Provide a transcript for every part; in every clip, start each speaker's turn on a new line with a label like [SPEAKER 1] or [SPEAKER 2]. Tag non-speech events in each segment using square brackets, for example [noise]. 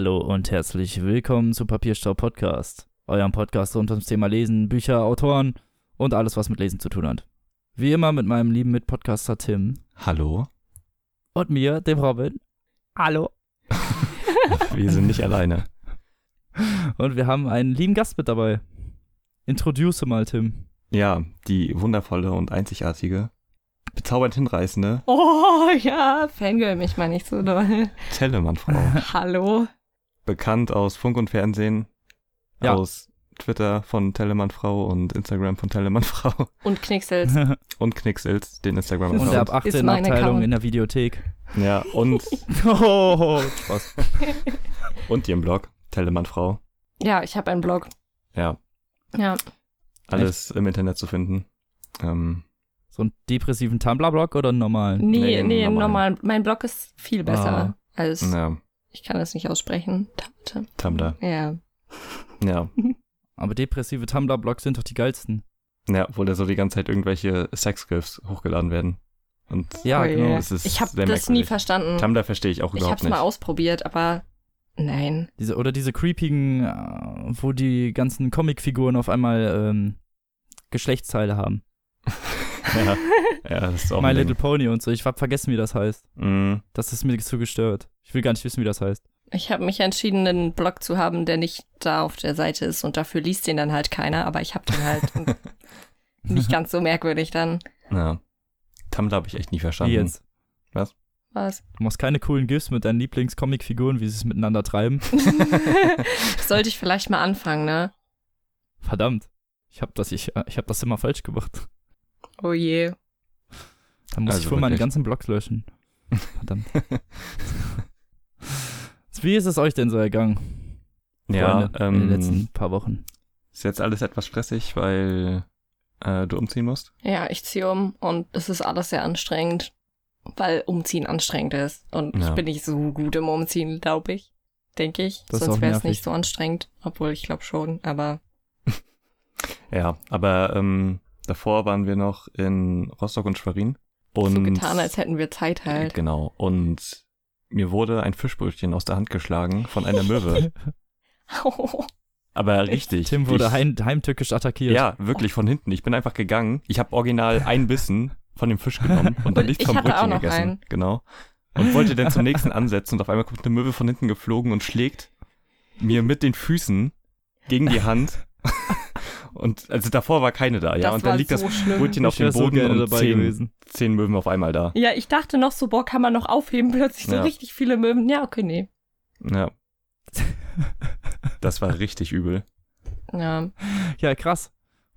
[SPEAKER 1] Hallihallo und herzlich willkommen zu Papierstau Podcast, eurem Podcast rund ums Thema Lesen, Bücher, Autoren und alles, was mit Lesen zu tun hat. Wie immer mit meinem lieben Mitpodcaster Tim
[SPEAKER 2] Hallo?
[SPEAKER 1] und mir, dem Robin. Hallo. [laughs]
[SPEAKER 2] Wir sind nicht alleine.
[SPEAKER 1] Und wir haben einen lieben Gast mit dabei. Introduce mal, Tim.
[SPEAKER 2] Ja, die wundervolle und einzigartige, bezaubernd hinreißende
[SPEAKER 3] Oh ja, Fangirl mich mal nicht so doll.
[SPEAKER 2] Tellermann-Frau.
[SPEAKER 3] Hallo.
[SPEAKER 2] Bekannt aus Funk und Fernsehen,
[SPEAKER 1] Ja.
[SPEAKER 2] aus Twitter von Tellermann-Frau und Instagram von Tellermann-Frau [laughs]
[SPEAKER 3] Und Knicksels. [laughs]
[SPEAKER 2] und Knicksels, den
[SPEAKER 1] Und
[SPEAKER 2] Instagram-Account.
[SPEAKER 1] der ab 18
[SPEAKER 3] mein
[SPEAKER 1] Abteilung
[SPEAKER 3] Account.
[SPEAKER 1] in der Videothek.
[SPEAKER 2] Ja, und,
[SPEAKER 1] Oh, [laughs] Spaß.
[SPEAKER 2] und ihren Blog, Tellermann-Frau.
[SPEAKER 3] Ja, ich habe einen Blog.
[SPEAKER 2] Ja,
[SPEAKER 3] Ja.
[SPEAKER 2] alles im Internet zu finden. Ähm,
[SPEAKER 1] So einen depressiven Tumblr-Blog oder einen normalen?
[SPEAKER 3] Nee,
[SPEAKER 2] Nee,
[SPEAKER 3] nee,
[SPEAKER 2] normal.
[SPEAKER 3] normal. Mein Blog ist viel besser
[SPEAKER 1] Ah.
[SPEAKER 3] als.
[SPEAKER 2] ja,
[SPEAKER 3] Ich kann es nicht aussprechen. Tum-
[SPEAKER 2] Tumblr.
[SPEAKER 3] Ja. [laughs]
[SPEAKER 2] Ja. [laughs]
[SPEAKER 1] Aber depressive Tumblr-Blogs sind doch die geilsten.
[SPEAKER 2] Ja, wo da so die ganze Zeit irgendwelche Sex-GIFs hochgeladen werden. Und
[SPEAKER 1] Ja,
[SPEAKER 3] Oh
[SPEAKER 1] genau.
[SPEAKER 3] je.
[SPEAKER 2] Das ist
[SPEAKER 3] Ich habe das nie
[SPEAKER 2] merkwürdig.
[SPEAKER 3] verstanden.
[SPEAKER 2] Tumblr verstehe ich auch
[SPEAKER 3] ich
[SPEAKER 2] überhaupt
[SPEAKER 3] habe es
[SPEAKER 2] nicht.
[SPEAKER 3] mal ausprobiert, aber nein.
[SPEAKER 1] Diese, oder diese creepigen, äh, wo die ganzen Comicfiguren auf einmal ähm, Geschlechtsteile haben. [laughs]
[SPEAKER 2] ja, ja, das ist auch
[SPEAKER 1] My
[SPEAKER 2] ein
[SPEAKER 1] Little Pony und so. Ich hab vergessen, wie das heißt.
[SPEAKER 2] Mm,
[SPEAKER 1] Das ist mir zu gestört. Ich will gar nicht wissen, wie das heißt.
[SPEAKER 3] Ich habe mich entschieden, einen Blog zu haben, der nicht da auf der Seite ist und dafür liest den dann halt keiner, aber ich habe den halt [laughs] nicht ganz so merkwürdig dann.
[SPEAKER 2] ja. Tumblr habe ich echt nie
[SPEAKER 1] Wie
[SPEAKER 2] verstanden.
[SPEAKER 1] jetzt?
[SPEAKER 3] Was?
[SPEAKER 1] Du machst keine coolen GIFs mit deinen Lieblingscomicfiguren, wie sie es miteinander treiben. [laughs]
[SPEAKER 3] Sollte ich vielleicht mal anfangen, ne?
[SPEAKER 1] Verdammt. Ich hab das, ich, ich hab das immer falsch gemacht.
[SPEAKER 3] Oh je.
[SPEAKER 1] Da muss
[SPEAKER 2] Also
[SPEAKER 1] ich wohl meine ganzen Blogs löschen. [laughs] Verdammt. Wie ist es euch denn so ergangen?
[SPEAKER 2] Ja,
[SPEAKER 1] Freunde, in den letzten
[SPEAKER 2] ähm,
[SPEAKER 1] paar Wochen.
[SPEAKER 2] ist jetzt alles etwas stressig, weil äh, du umziehen musst.
[SPEAKER 3] Ja, ich ziehe um und es ist alles sehr anstrengend, weil Umziehen anstrengend ist. Und
[SPEAKER 2] Ja.
[SPEAKER 3] ich bin nicht so gut im Umziehen, glaube ich. Denke ich.
[SPEAKER 1] Das ist auch
[SPEAKER 3] Sonst wäre es nicht so anstrengend. Obwohl, ich glaube schon, aber [laughs]
[SPEAKER 2] Ja, aber ähm, davor waren wir noch in Rostock und Schwerin. Und
[SPEAKER 3] so getan, als hätten wir Zeit halt.
[SPEAKER 2] Genau. Und mir wurde ein Fischbrötchen aus der Hand geschlagen von einer Möwe. [laughs] Aber richtig.
[SPEAKER 1] Tim wurde
[SPEAKER 2] ich,
[SPEAKER 1] heim, heimtückisch attackiert.
[SPEAKER 2] Ja, wirklich von hinten. Ich bin einfach gegangen. Ich habe original ein Bissen von dem Fisch genommen und dann nicht
[SPEAKER 3] ich
[SPEAKER 2] vom
[SPEAKER 3] hatte auch
[SPEAKER 2] Brötchen
[SPEAKER 3] noch
[SPEAKER 2] gegessen.
[SPEAKER 3] einen.
[SPEAKER 2] Genau. Und wollte dann zum nächsten ansetzen und auf einmal kommt eine Möwe von hinten geflogen und schlägt mir mit den Füßen gegen die Hand. Und also davor war keine da, ja.
[SPEAKER 3] Das
[SPEAKER 2] und dann liegt
[SPEAKER 3] so
[SPEAKER 2] das
[SPEAKER 3] schlimm.
[SPEAKER 2] Brötchen auf
[SPEAKER 1] Ich
[SPEAKER 2] dem
[SPEAKER 1] so
[SPEAKER 2] Boden
[SPEAKER 1] gerne
[SPEAKER 2] und
[SPEAKER 1] dabei
[SPEAKER 2] zehn,
[SPEAKER 1] gewesen.
[SPEAKER 2] zehn Möwen auf einmal da.
[SPEAKER 3] Ja, ich dachte noch so, boah, kann man noch aufheben, [laughs] plötzlich so
[SPEAKER 2] Ja.
[SPEAKER 3] richtig viele Möwen. Ja, okay, nee.
[SPEAKER 2] Ja. [laughs] Das war richtig übel.
[SPEAKER 3] Ja.
[SPEAKER 1] Ja, krass.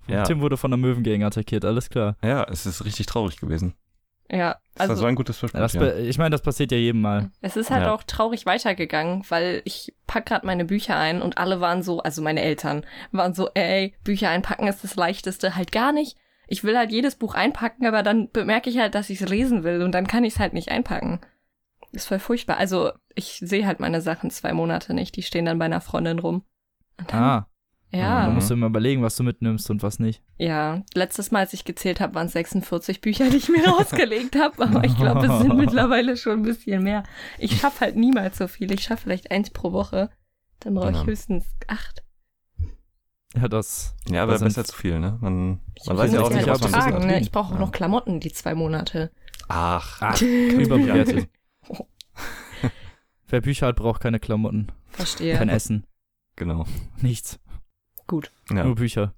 [SPEAKER 2] Ja.
[SPEAKER 1] Tim wurde von der Möwengang attackiert, alles klar.
[SPEAKER 2] Ja, es ist richtig traurig gewesen.
[SPEAKER 3] Ja,
[SPEAKER 2] Das war so
[SPEAKER 3] also
[SPEAKER 2] ein gutes
[SPEAKER 1] Ja, das
[SPEAKER 2] Fischbrötchen.
[SPEAKER 1] be- ich meine, das passiert ja jedem Mal.
[SPEAKER 3] es ist halt
[SPEAKER 2] Ja.
[SPEAKER 3] auch traurig weitergegangen, weil ich pack grad meine Bücher ein und alle waren so, also meine Eltern waren so, ey, Bücher einpacken ist das leichteste, halt gar nicht. Ich will halt jedes Buch einpacken, aber dann bemerke ich halt, dass ich es lesen will und dann kann ich es halt nicht einpacken. Ist voll furchtbar. Also ich sehe halt meine Sachen zwei Monate nicht, die stehen dann bei einer Freundin rum. Und dann,
[SPEAKER 1] Ah,
[SPEAKER 3] ja.
[SPEAKER 1] da musst du immer überlegen, was du mitnimmst und was nicht.
[SPEAKER 3] Ja, letztes Mal, als ich gezählt habe, waren es 46 Bücher, die ich mir [laughs] rausgelegt habe, aber ich glaube, es sind [laughs] mittlerweile schon ein bisschen mehr. Ich schaffe halt niemals so viel. Ich schaffe vielleicht eins pro Woche. Dann brauche ich
[SPEAKER 2] Ja.
[SPEAKER 3] höchstens acht.
[SPEAKER 1] Ja, das.
[SPEAKER 2] ja, aber
[SPEAKER 1] das sind-
[SPEAKER 2] besser zu viel, ne? Man,
[SPEAKER 3] Ich
[SPEAKER 2] man weiß ja auch nicht,
[SPEAKER 3] halt
[SPEAKER 2] was man
[SPEAKER 3] tragen,
[SPEAKER 2] ist.
[SPEAKER 3] ne? Ich brauche auch
[SPEAKER 2] Ja.
[SPEAKER 3] noch Klamotten die zwei Monate.
[SPEAKER 2] Ach,
[SPEAKER 1] Ach, [laughs] überbewertet. Wer Bücher hat, braucht keine Klamotten,
[SPEAKER 3] Verstehe.
[SPEAKER 1] kein Essen,
[SPEAKER 2] genau.
[SPEAKER 1] nichts.
[SPEAKER 3] Gut.
[SPEAKER 2] Ja.
[SPEAKER 1] Nur Bücher.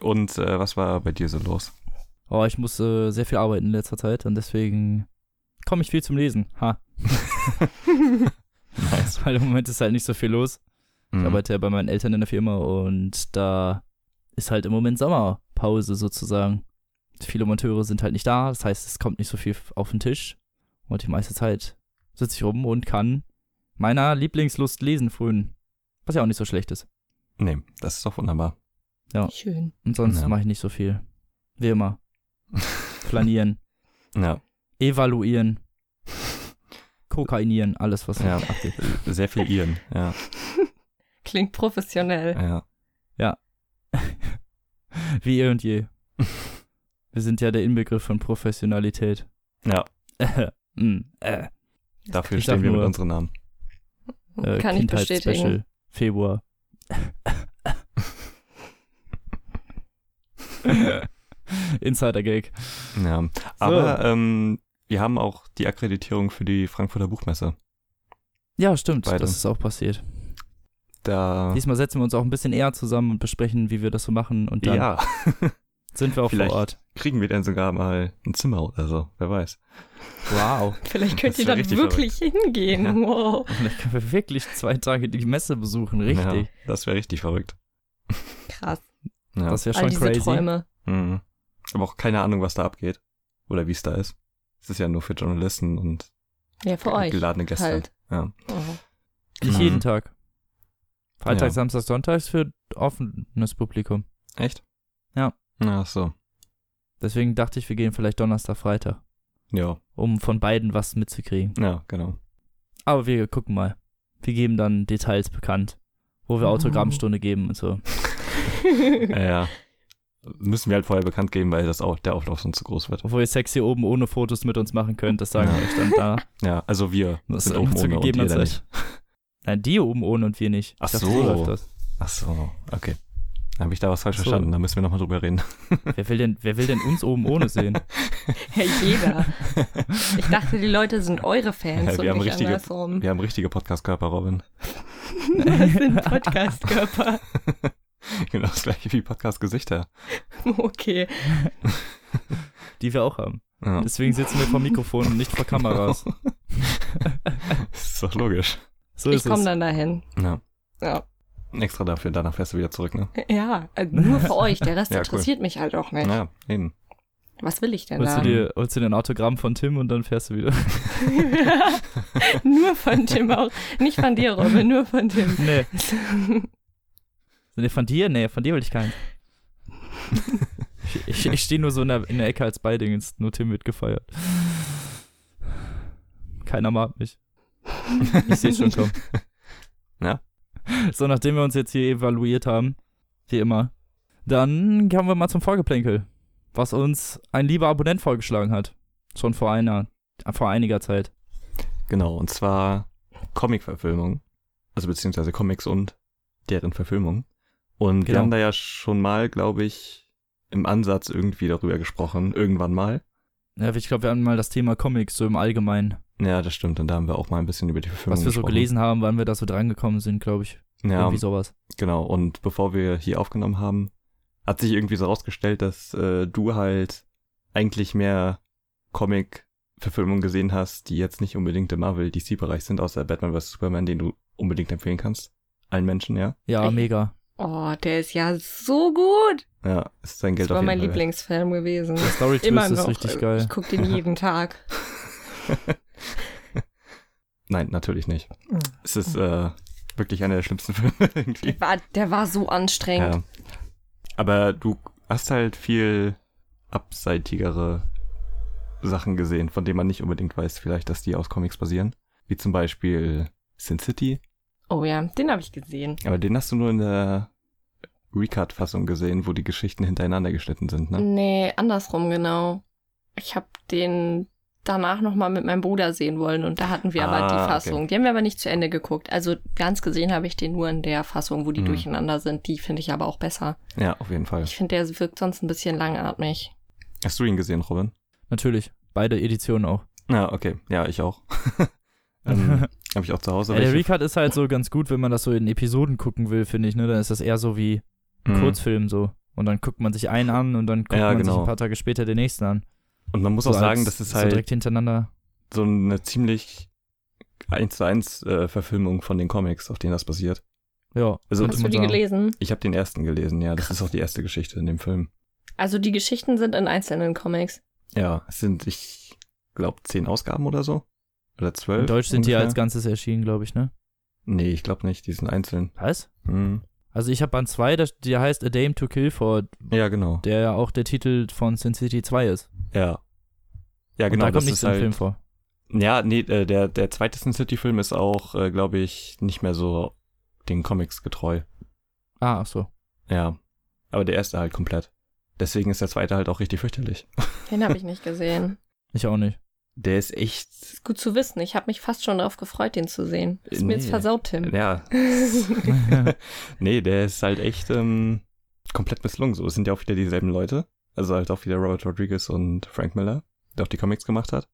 [SPEAKER 2] Und äh, was war bei dir so los?
[SPEAKER 1] Oh, ich muss äh, sehr viel arbeiten in letzter Zeit und deswegen komme ich viel zum Lesen. Ha. [laughs]
[SPEAKER 2] Nice.
[SPEAKER 1] Weil im Moment ist halt nicht so viel los. Ich
[SPEAKER 2] Mhm.
[SPEAKER 1] arbeite ja bei meinen Eltern in der Firma und da ist halt im Moment Sommerpause sozusagen. Viele Monteure sind halt nicht da, das heißt, es kommt nicht so viel auf den Tisch. Und die meiste Zeit sitze ich rum und kann meiner Lieblingslust lesen frühen. Was ja auch nicht so schlecht ist.
[SPEAKER 2] Nee, das ist doch wunderbar.
[SPEAKER 3] Schön.
[SPEAKER 1] Und sonst
[SPEAKER 2] Ja.
[SPEAKER 1] mache ich nicht so viel. Wie immer. [laughs] Flanieren,
[SPEAKER 2] Ja,
[SPEAKER 1] evaluieren, kokainieren, alles was
[SPEAKER 2] Ja.
[SPEAKER 1] abgeht.
[SPEAKER 2] sehr viel Iren. Ja, [laughs]
[SPEAKER 3] Klingt professionell.
[SPEAKER 2] ja. [laughs]
[SPEAKER 1] Wie eh und je. Wir sind ja der Inbegriff von Professionalität.
[SPEAKER 2] Ja,
[SPEAKER 1] Mm, äh.
[SPEAKER 2] dafür
[SPEAKER 1] Ich
[SPEAKER 2] stehen wir mit
[SPEAKER 1] nur-
[SPEAKER 2] unseren Namen.
[SPEAKER 1] äh,
[SPEAKER 3] Kann ich
[SPEAKER 1] Kindheitsspecial
[SPEAKER 3] bestätigen.
[SPEAKER 1] Februar. [laughs] Insider-Gag.
[SPEAKER 2] Ja. Aber ähm, wir haben auch die Akkreditierung für die Frankfurter Buchmesse.
[SPEAKER 1] Ja, stimmt,
[SPEAKER 2] Beide.
[SPEAKER 1] das ist auch passiert.
[SPEAKER 2] Da.
[SPEAKER 1] Diesmal setzen wir uns auch ein bisschen eher zusammen und besprechen, wie wir das so machen und dann
[SPEAKER 2] Ja, [laughs]
[SPEAKER 1] sind wir auch
[SPEAKER 2] Vielleicht.
[SPEAKER 1] vor Ort.
[SPEAKER 2] kriegen wir dann sogar mal ein Zimmer oder so. Wer weiß.
[SPEAKER 1] Wow. [laughs]
[SPEAKER 3] Vielleicht könnt ihr dann wirklich hingehen.
[SPEAKER 2] Ja.
[SPEAKER 3] Wow.
[SPEAKER 1] Vielleicht können wir wirklich zwei Tage die Messe besuchen, richtig.
[SPEAKER 2] Ja, das wäre richtig verrückt.
[SPEAKER 3] Krass.
[SPEAKER 2] Ja.
[SPEAKER 1] Das wäre
[SPEAKER 3] All
[SPEAKER 1] schon
[SPEAKER 3] diese
[SPEAKER 1] crazy.
[SPEAKER 3] Träume.
[SPEAKER 2] Mhm. Aber auch keine Ahnung, was da abgeht. Oder wie es da ist. Es ist ja nur für Journalisten und
[SPEAKER 3] Ja, für euch.
[SPEAKER 2] geladene Gäste.
[SPEAKER 3] halt.
[SPEAKER 2] Ja.
[SPEAKER 3] Oh.
[SPEAKER 1] Nicht
[SPEAKER 2] Mhm.
[SPEAKER 1] jeden Tag. Freitag,
[SPEAKER 2] Ja.
[SPEAKER 1] Samstag, Sonntag ist für offenes Publikum.
[SPEAKER 2] Echt?
[SPEAKER 1] Ja.
[SPEAKER 2] Ach so.
[SPEAKER 1] Deswegen dachte ich, wir gehen vielleicht Donnerstag, Freitag,
[SPEAKER 2] Ja,
[SPEAKER 1] um von beiden was mitzukriegen.
[SPEAKER 2] ja, genau.
[SPEAKER 1] Aber wir gucken mal. Wir geben dann Details bekannt, wo wir. Autogrammstunde geben und so.
[SPEAKER 2] Ja, [laughs] ja. Müssen wir halt vorher bekannt geben, weil das auch, der Auflauf sonst zu groß wird.
[SPEAKER 1] Wo ihr sexy oben ohne Fotos mit uns machen könnt, das sagen
[SPEAKER 2] Ja.
[SPEAKER 1] wir euch dann da. [laughs]
[SPEAKER 2] Ja, also wir
[SPEAKER 1] Das
[SPEAKER 2] sind
[SPEAKER 1] ist
[SPEAKER 2] oben ohne und ihr nicht.
[SPEAKER 1] Nein, die oben ohne und wir nicht.
[SPEAKER 2] Ach
[SPEAKER 1] Ich dachte,
[SPEAKER 2] so.
[SPEAKER 1] läuft das.
[SPEAKER 2] Ach so, okay. Dann habe ich da was falsch
[SPEAKER 1] So.
[SPEAKER 2] verstanden. Da müssen wir nochmal drüber reden. [laughs]
[SPEAKER 1] Wer will, denn, wer will denn uns oben ohne sehen? [laughs]
[SPEAKER 3] Ja, jeder. Ich dachte, die Leute sind eure Fans
[SPEAKER 2] Ja, wir
[SPEAKER 3] und
[SPEAKER 2] haben
[SPEAKER 3] nicht
[SPEAKER 2] richtige-
[SPEAKER 3] andersrum.
[SPEAKER 2] Wir haben richtige Podcast-Körper, Robin.
[SPEAKER 3] Das sind [laughs] Podcast-Körper.
[SPEAKER 2] Genau das gleiche wie Podcast-Gesichter.
[SPEAKER 3] Okay.
[SPEAKER 1] Die wir auch haben.
[SPEAKER 2] Ja.
[SPEAKER 1] Deswegen sitzen wir vor Mikrofon und nicht vor Kameras.
[SPEAKER 2] ist doch logisch.
[SPEAKER 1] So
[SPEAKER 3] Ich komme dann dahin.
[SPEAKER 2] Ja.
[SPEAKER 3] Ja.
[SPEAKER 2] Extra dafür, danach fährst du wieder zurück, ne? [laughs]
[SPEAKER 3] Ja, äh, nur für euch. Der Rest [laughs]
[SPEAKER 2] Ja, cool.
[SPEAKER 3] interessiert mich halt auch nicht.
[SPEAKER 2] Ja, eben.
[SPEAKER 3] Was will ich denn
[SPEAKER 1] Holst du,
[SPEAKER 3] da?
[SPEAKER 1] dir, holst du dir ein Autogramm von Tim und dann fährst du wieder. [laughs]
[SPEAKER 3] nur von Tim auch. Nicht von dir, Robin, nur von Tim.
[SPEAKER 1] Nee. Nee, von dir? Nee, von dir will ich keinen. Ich, ich, ich stehe nur so in der, in der Ecke als Beidingens, nur Tim wird gefeiert. Keiner mag mich. Ich sehe schon kommen.
[SPEAKER 2] Ja. [laughs]
[SPEAKER 1] So, nachdem wir uns jetzt hier evaluiert haben, wie immer, dann kommen wir mal zum Vorgeplänkel, was uns ein lieber Abonnent vorgeschlagen hat. Schon vor einer, vor einiger Zeit.
[SPEAKER 2] Genau, und zwar Comic-Verfilmung. Also beziehungsweise Comics und deren Verfilmung. Und wir
[SPEAKER 1] Genau.
[SPEAKER 2] haben da ja schon mal, glaube ich, im Ansatz irgendwie darüber gesprochen. Irgendwann mal.
[SPEAKER 1] Ja, ich glaube, wir haben mal das Thema Comics so im Allgemeinen,
[SPEAKER 2] Ja, das stimmt. Und da haben wir auch mal ein bisschen über die Verfilmung
[SPEAKER 1] was wir so
[SPEAKER 2] gesprochen.
[SPEAKER 1] gelesen haben, wann wir da so drangekommen sind, glaube ich.
[SPEAKER 2] Ja,
[SPEAKER 1] Irgendwie sowas.
[SPEAKER 2] genau. Und bevor wir hier aufgenommen haben, hat sich irgendwie so rausgestellt, dass äh, du halt eigentlich mehr Comic-Verfilmungen gesehen hast, die jetzt nicht unbedingt im Marvel-DC-Bereich sind, außer Batman vs. Superman, den du unbedingt empfehlen kannst. Allen Menschen, ja.
[SPEAKER 1] Ja,
[SPEAKER 3] Echt?
[SPEAKER 1] mega.
[SPEAKER 3] Oh, der ist ja so gut.
[SPEAKER 2] Ja, ist sein Geld
[SPEAKER 3] Das war
[SPEAKER 2] auf jeden
[SPEAKER 3] mein
[SPEAKER 2] Fall wert.
[SPEAKER 3] Lieblingsfilm gewesen.
[SPEAKER 1] Der Story Twist ist richtig geil.
[SPEAKER 3] Ich gucke den jeden [laughs] Tag. [laughs]
[SPEAKER 2] Nein, natürlich nicht.
[SPEAKER 3] Mhm.
[SPEAKER 2] Es ist äh, wirklich einer der schlimmsten [laughs] Filme irgendwie.
[SPEAKER 3] Der war, der war so anstrengend.
[SPEAKER 2] Ja. Aber du hast halt viel abseitigere Sachen gesehen, von denen man nicht unbedingt weiß, vielleicht, dass die aus Comics basieren. Wie zum Beispiel Sin City.
[SPEAKER 3] Oh ja, den habe ich gesehen.
[SPEAKER 2] Aber den hast du nur in der Recut-Fassung gesehen, wo die Geschichten hintereinander geschnitten sind, ne?
[SPEAKER 3] Nee, andersrum genau. Ich habe den danach nochmal mit meinem Bruder sehen wollen und da hatten wir aber
[SPEAKER 2] Ah,
[SPEAKER 3] die
[SPEAKER 2] okay.
[SPEAKER 3] Fassung. Die haben wir aber nicht zu Ende geguckt. Also ganz gesehen habe ich den nur in der Fassung, wo die
[SPEAKER 2] Mhm.
[SPEAKER 3] durcheinander sind. Die finde ich aber auch besser.
[SPEAKER 2] Ja, auf jeden Fall.
[SPEAKER 3] Ich finde, der wirkt sonst ein bisschen langatmig.
[SPEAKER 2] Hast du ihn gesehen, Robin?
[SPEAKER 1] Natürlich. Beide Editionen auch.
[SPEAKER 2] Ja, okay. Ja, ich auch. [laughs] ähm, [laughs] Habe ich auch zu Hause.
[SPEAKER 1] Ja, der Recut ist halt so ganz gut, wenn man das so in Episoden gucken will, finde ich, ne? Dann ist das eher so wie
[SPEAKER 2] Mhm.
[SPEAKER 1] Kurzfilm so. Und dann guckt man sich einen an und dann guckt
[SPEAKER 2] Ja,
[SPEAKER 1] man sich
[SPEAKER 2] genau.
[SPEAKER 1] ein paar Tage später den nächsten an.
[SPEAKER 2] Und man muss
[SPEAKER 1] so
[SPEAKER 2] auch sagen,
[SPEAKER 1] als-
[SPEAKER 2] das ist
[SPEAKER 1] so
[SPEAKER 2] halt
[SPEAKER 1] direkt hintereinander.
[SPEAKER 2] so eine ziemlich eins zu eins äh, Verfilmung von den Comics, auf denen das basiert.
[SPEAKER 1] Ja.
[SPEAKER 2] Also
[SPEAKER 3] Hast du die
[SPEAKER 1] sagen.
[SPEAKER 3] gelesen?
[SPEAKER 2] ich habe den ersten gelesen, ja, das
[SPEAKER 3] Krass.
[SPEAKER 2] ist auch die erste Geschichte in dem Film.
[SPEAKER 3] Also die Geschichten sind in einzelnen Comics.
[SPEAKER 2] Ja, es sind, ich glaube, zehn Ausgaben oder so. Oder zwölf.
[SPEAKER 1] In Deutsch sind die
[SPEAKER 2] ungefähr.
[SPEAKER 1] als Ganzes erschienen, glaube ich, ne?
[SPEAKER 2] Nee, ich glaube nicht, die sind einzeln.
[SPEAKER 1] Was?
[SPEAKER 2] Hm.
[SPEAKER 1] Also ich habe Band 2, der, der heißt A Dame to Kill For,
[SPEAKER 2] Ja, genau.
[SPEAKER 1] der ja auch der Titel von Sin City 2 ist.
[SPEAKER 2] Ja. Ja,
[SPEAKER 1] Und
[SPEAKER 2] genau,
[SPEAKER 1] da
[SPEAKER 2] das
[SPEAKER 1] kommt nichts
[SPEAKER 2] ist
[SPEAKER 1] im
[SPEAKER 2] halt,
[SPEAKER 1] Film vor.
[SPEAKER 2] Ja, nee, äh, der, der zweite Sin City-Film ist auch, äh, glaube ich, nicht mehr so den Comics getreu.
[SPEAKER 1] Ah, ach so.
[SPEAKER 2] Ja. Aber der erste halt komplett. Deswegen ist der zweite halt auch richtig fürchterlich.
[SPEAKER 3] Den habe ich [laughs] nicht gesehen.
[SPEAKER 1] Ich auch nicht.
[SPEAKER 2] Der ist echt.
[SPEAKER 3] Ist gut zu wissen. Ich habe mich fast schon darauf gefreut, den zu sehen. Ist mir jetzt
[SPEAKER 2] Nee.
[SPEAKER 3] versaut, Tim.
[SPEAKER 2] Ja. [laughs] [laughs] nee, der ist halt echt ähm, komplett misslungen. So, es sind ja auch wieder dieselben Leute. Also halt auch wieder Robert Rodriguez und Frank Miller, der auch die Comics gemacht hat.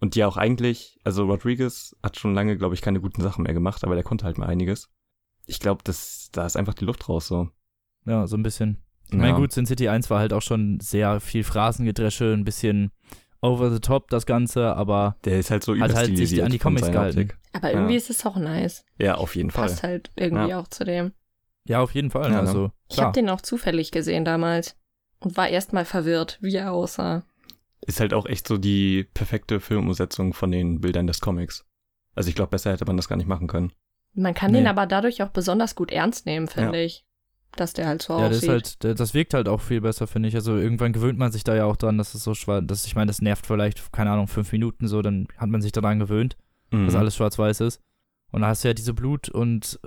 [SPEAKER 2] Und die auch eigentlich, also Rodriguez hat schon lange, glaube ich, keine guten Sachen mehr gemacht, aber der konnte halt mal einiges. Ich glaube, das, da ist einfach die Luft raus so.
[SPEAKER 1] Ja, so ein bisschen. Ich
[SPEAKER 2] Ja.
[SPEAKER 1] meine, gut, Sin City 1 war halt auch schon sehr viel Phrasengedresche, ein bisschen over the top das Ganze, aber
[SPEAKER 2] Der ist halt so
[SPEAKER 1] Hat halt sich an die Comics gehalten.
[SPEAKER 2] Optik.
[SPEAKER 3] Aber irgendwie
[SPEAKER 2] Ja.
[SPEAKER 3] ist es auch nice.
[SPEAKER 2] Ja, auf jeden Fall.
[SPEAKER 3] Passt halt irgendwie
[SPEAKER 2] Ja.
[SPEAKER 3] auch zu dem.
[SPEAKER 1] ja, auf jeden Fall.
[SPEAKER 2] Ja, ne?
[SPEAKER 1] also,
[SPEAKER 3] Ich
[SPEAKER 1] klar.
[SPEAKER 3] habe den auch zufällig gesehen damals und war erstmal verwirrt, wie er aussah.
[SPEAKER 2] Ist halt auch echt so die perfekte Filmumsetzung von den Bildern des Comics. Also ich glaube, besser hätte man das gar nicht machen können.
[SPEAKER 3] Man kann
[SPEAKER 1] Nee.
[SPEAKER 3] den aber dadurch auch besonders gut ernst nehmen, finde ich. Dass der halt so
[SPEAKER 1] Ja, das
[SPEAKER 3] aussieht.
[SPEAKER 1] ist halt, der- das wirkt halt auch viel besser, finde ich. Also irgendwann gewöhnt man sich da ja auch dran, dass es so schwarz, dass ich meine, das nervt vielleicht, keine Ahnung, fünf Minuten so, dann hat man sich daran gewöhnt,
[SPEAKER 2] Mhm.
[SPEAKER 1] dass alles schwarz-weiß ist. Und da hast du ja diese Blut und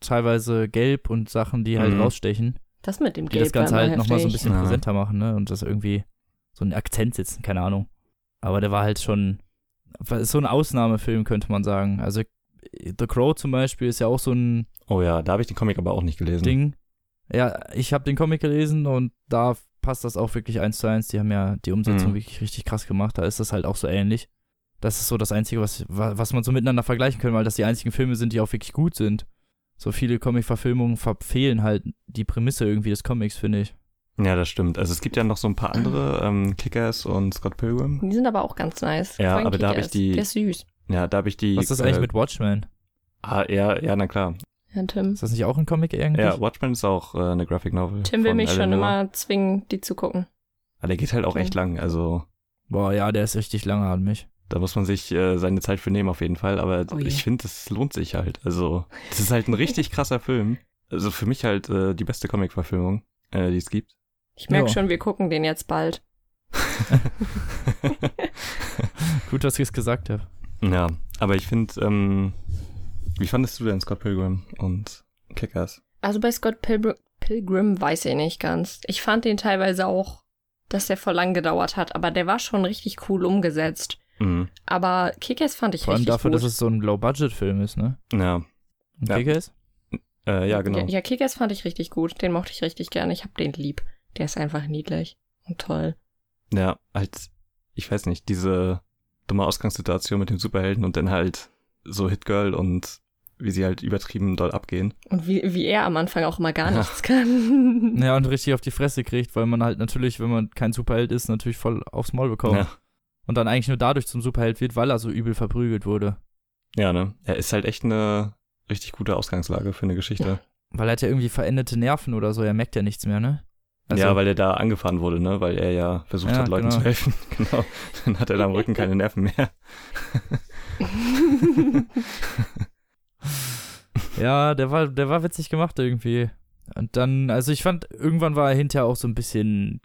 [SPEAKER 1] teilweise Gelb und Sachen, die halt
[SPEAKER 2] Mhm.
[SPEAKER 1] rausstechen,
[SPEAKER 3] das mit dem
[SPEAKER 1] die
[SPEAKER 3] Gelb
[SPEAKER 1] das Ganze halt nochmal so ein bisschen
[SPEAKER 2] Ja.
[SPEAKER 1] präsenter machen, ne? Und das irgendwie so einen Akzent sitzen, keine Ahnung. Aber der war halt schon, ist so ein Ausnahmefilm, könnte man sagen. Also The Crow zum Beispiel ist ja auch so ein
[SPEAKER 2] Oh ja, da habe ich den Comic aber auch nicht gelesen.
[SPEAKER 1] Ding. Ja, ich habe den Comic gelesen und da passt das auch wirklich eins zu eins. Die haben ja die Umsetzung
[SPEAKER 2] Mhm.
[SPEAKER 1] wirklich richtig krass gemacht. Da ist das halt auch so ähnlich. Das ist so das Einzige, was, wa- was man so miteinander vergleichen kann, weil das die einzigen Filme sind, die auch wirklich gut sind. So viele Comic-Verfilmungen verfehlen halt die Prämisse irgendwie des Comics, finde ich.
[SPEAKER 2] Ja, das stimmt. Also es gibt ja noch so ein paar andere, [clears throat] ähm, Kickers und Scott Pilgrim.
[SPEAKER 3] Die sind aber auch ganz nice.
[SPEAKER 2] Ja, aber da hab ich die-
[SPEAKER 3] Der ist süß.
[SPEAKER 2] Ja, da habe ich die.
[SPEAKER 1] Was ist das eigentlich
[SPEAKER 2] äh,
[SPEAKER 1] mit Watchmen?
[SPEAKER 2] Ah, ja, ja, na klar.
[SPEAKER 3] Ja, Tim.
[SPEAKER 1] Ist das nicht auch ein Comic eigentlich?
[SPEAKER 2] Ja, Watchmen ist auch äh, eine Graphic Novel.
[SPEAKER 3] Tim will mich schon
[SPEAKER 2] Alan Moore.
[SPEAKER 3] immer zwingen, die zu gucken.
[SPEAKER 2] Aber der geht halt auch
[SPEAKER 3] Okay.
[SPEAKER 2] echt lang. Also
[SPEAKER 1] Boah, ja, der ist richtig lange an mich.
[SPEAKER 2] da muss man sich äh, seine Zeit für nehmen auf jeden Fall. Aber
[SPEAKER 3] Oh
[SPEAKER 2] ich finde, es lohnt sich halt. Also das ist halt ein richtig krasser Film. Also für mich halt äh, die beste Comic-Verfilmung, äh, die es gibt.
[SPEAKER 3] Ich merke
[SPEAKER 1] Ja.
[SPEAKER 3] schon, wir gucken den jetzt bald. [laughs]
[SPEAKER 1] Gut, dass ich es gesagt habe.
[SPEAKER 2] ja, aber ich finde, ähm, wie fandest du denn Scott Pilgrim und Kickers?
[SPEAKER 3] Also bei Scott Pilgrim, Pilgrim weiß ich nicht ganz. Ich fand den teilweise auch, dass der voll lang gedauert hat, aber der war schon richtig cool umgesetzt.
[SPEAKER 2] Mhm.
[SPEAKER 3] Aber Kickers fand ich
[SPEAKER 1] Vor allem
[SPEAKER 3] richtig
[SPEAKER 1] dafür,
[SPEAKER 3] gut.
[SPEAKER 1] dass es so ein Low-Budget-Film ist, ne?
[SPEAKER 2] Ja,
[SPEAKER 1] Und
[SPEAKER 2] Ja.
[SPEAKER 1] Kick-Ass?
[SPEAKER 2] äh, ja, genau.
[SPEAKER 3] Ja, ja, Kickers fand ich richtig gut. Den mochte ich richtig gerne. Ich hab den lieb. Der ist einfach niedlich und toll.
[SPEAKER 2] Ja, halt, ich weiß nicht, diese dumme Ausgangssituation mit dem Superhelden und dann halt so Hitgirl und wie sie halt übertrieben doll abgehen.
[SPEAKER 3] Und wie, wie er am Anfang auch immer gar
[SPEAKER 2] Ja.
[SPEAKER 3] nichts kann. [laughs]
[SPEAKER 1] Ja, und richtig auf die Fresse kriegt, weil man halt natürlich, wenn man kein Superheld ist, natürlich voll aufs Maul bekommt.
[SPEAKER 2] Ja.
[SPEAKER 1] Und dann eigentlich nur dadurch zum Superheld wird, weil er so übel verprügelt wurde.
[SPEAKER 2] ja, ne? Er ist halt echt eine richtig gute Ausgangslage für eine Geschichte.
[SPEAKER 1] Weil er hat ja irgendwie veränderte Nerven oder so, er merkt ja nichts mehr, ne? Also,
[SPEAKER 2] ja, weil er da angefahren wurde, ne? Weil er ja versucht
[SPEAKER 1] Ja,
[SPEAKER 2] hat, Leuten
[SPEAKER 1] genau.
[SPEAKER 2] zu helfen. [laughs] genau. Dann hat er da am Rücken keine Nerven mehr. [laughs]
[SPEAKER 1] Ja, der war, der war witzig gemacht irgendwie. Und dann, also ich fand, irgendwann war er hinterher auch so ein bisschen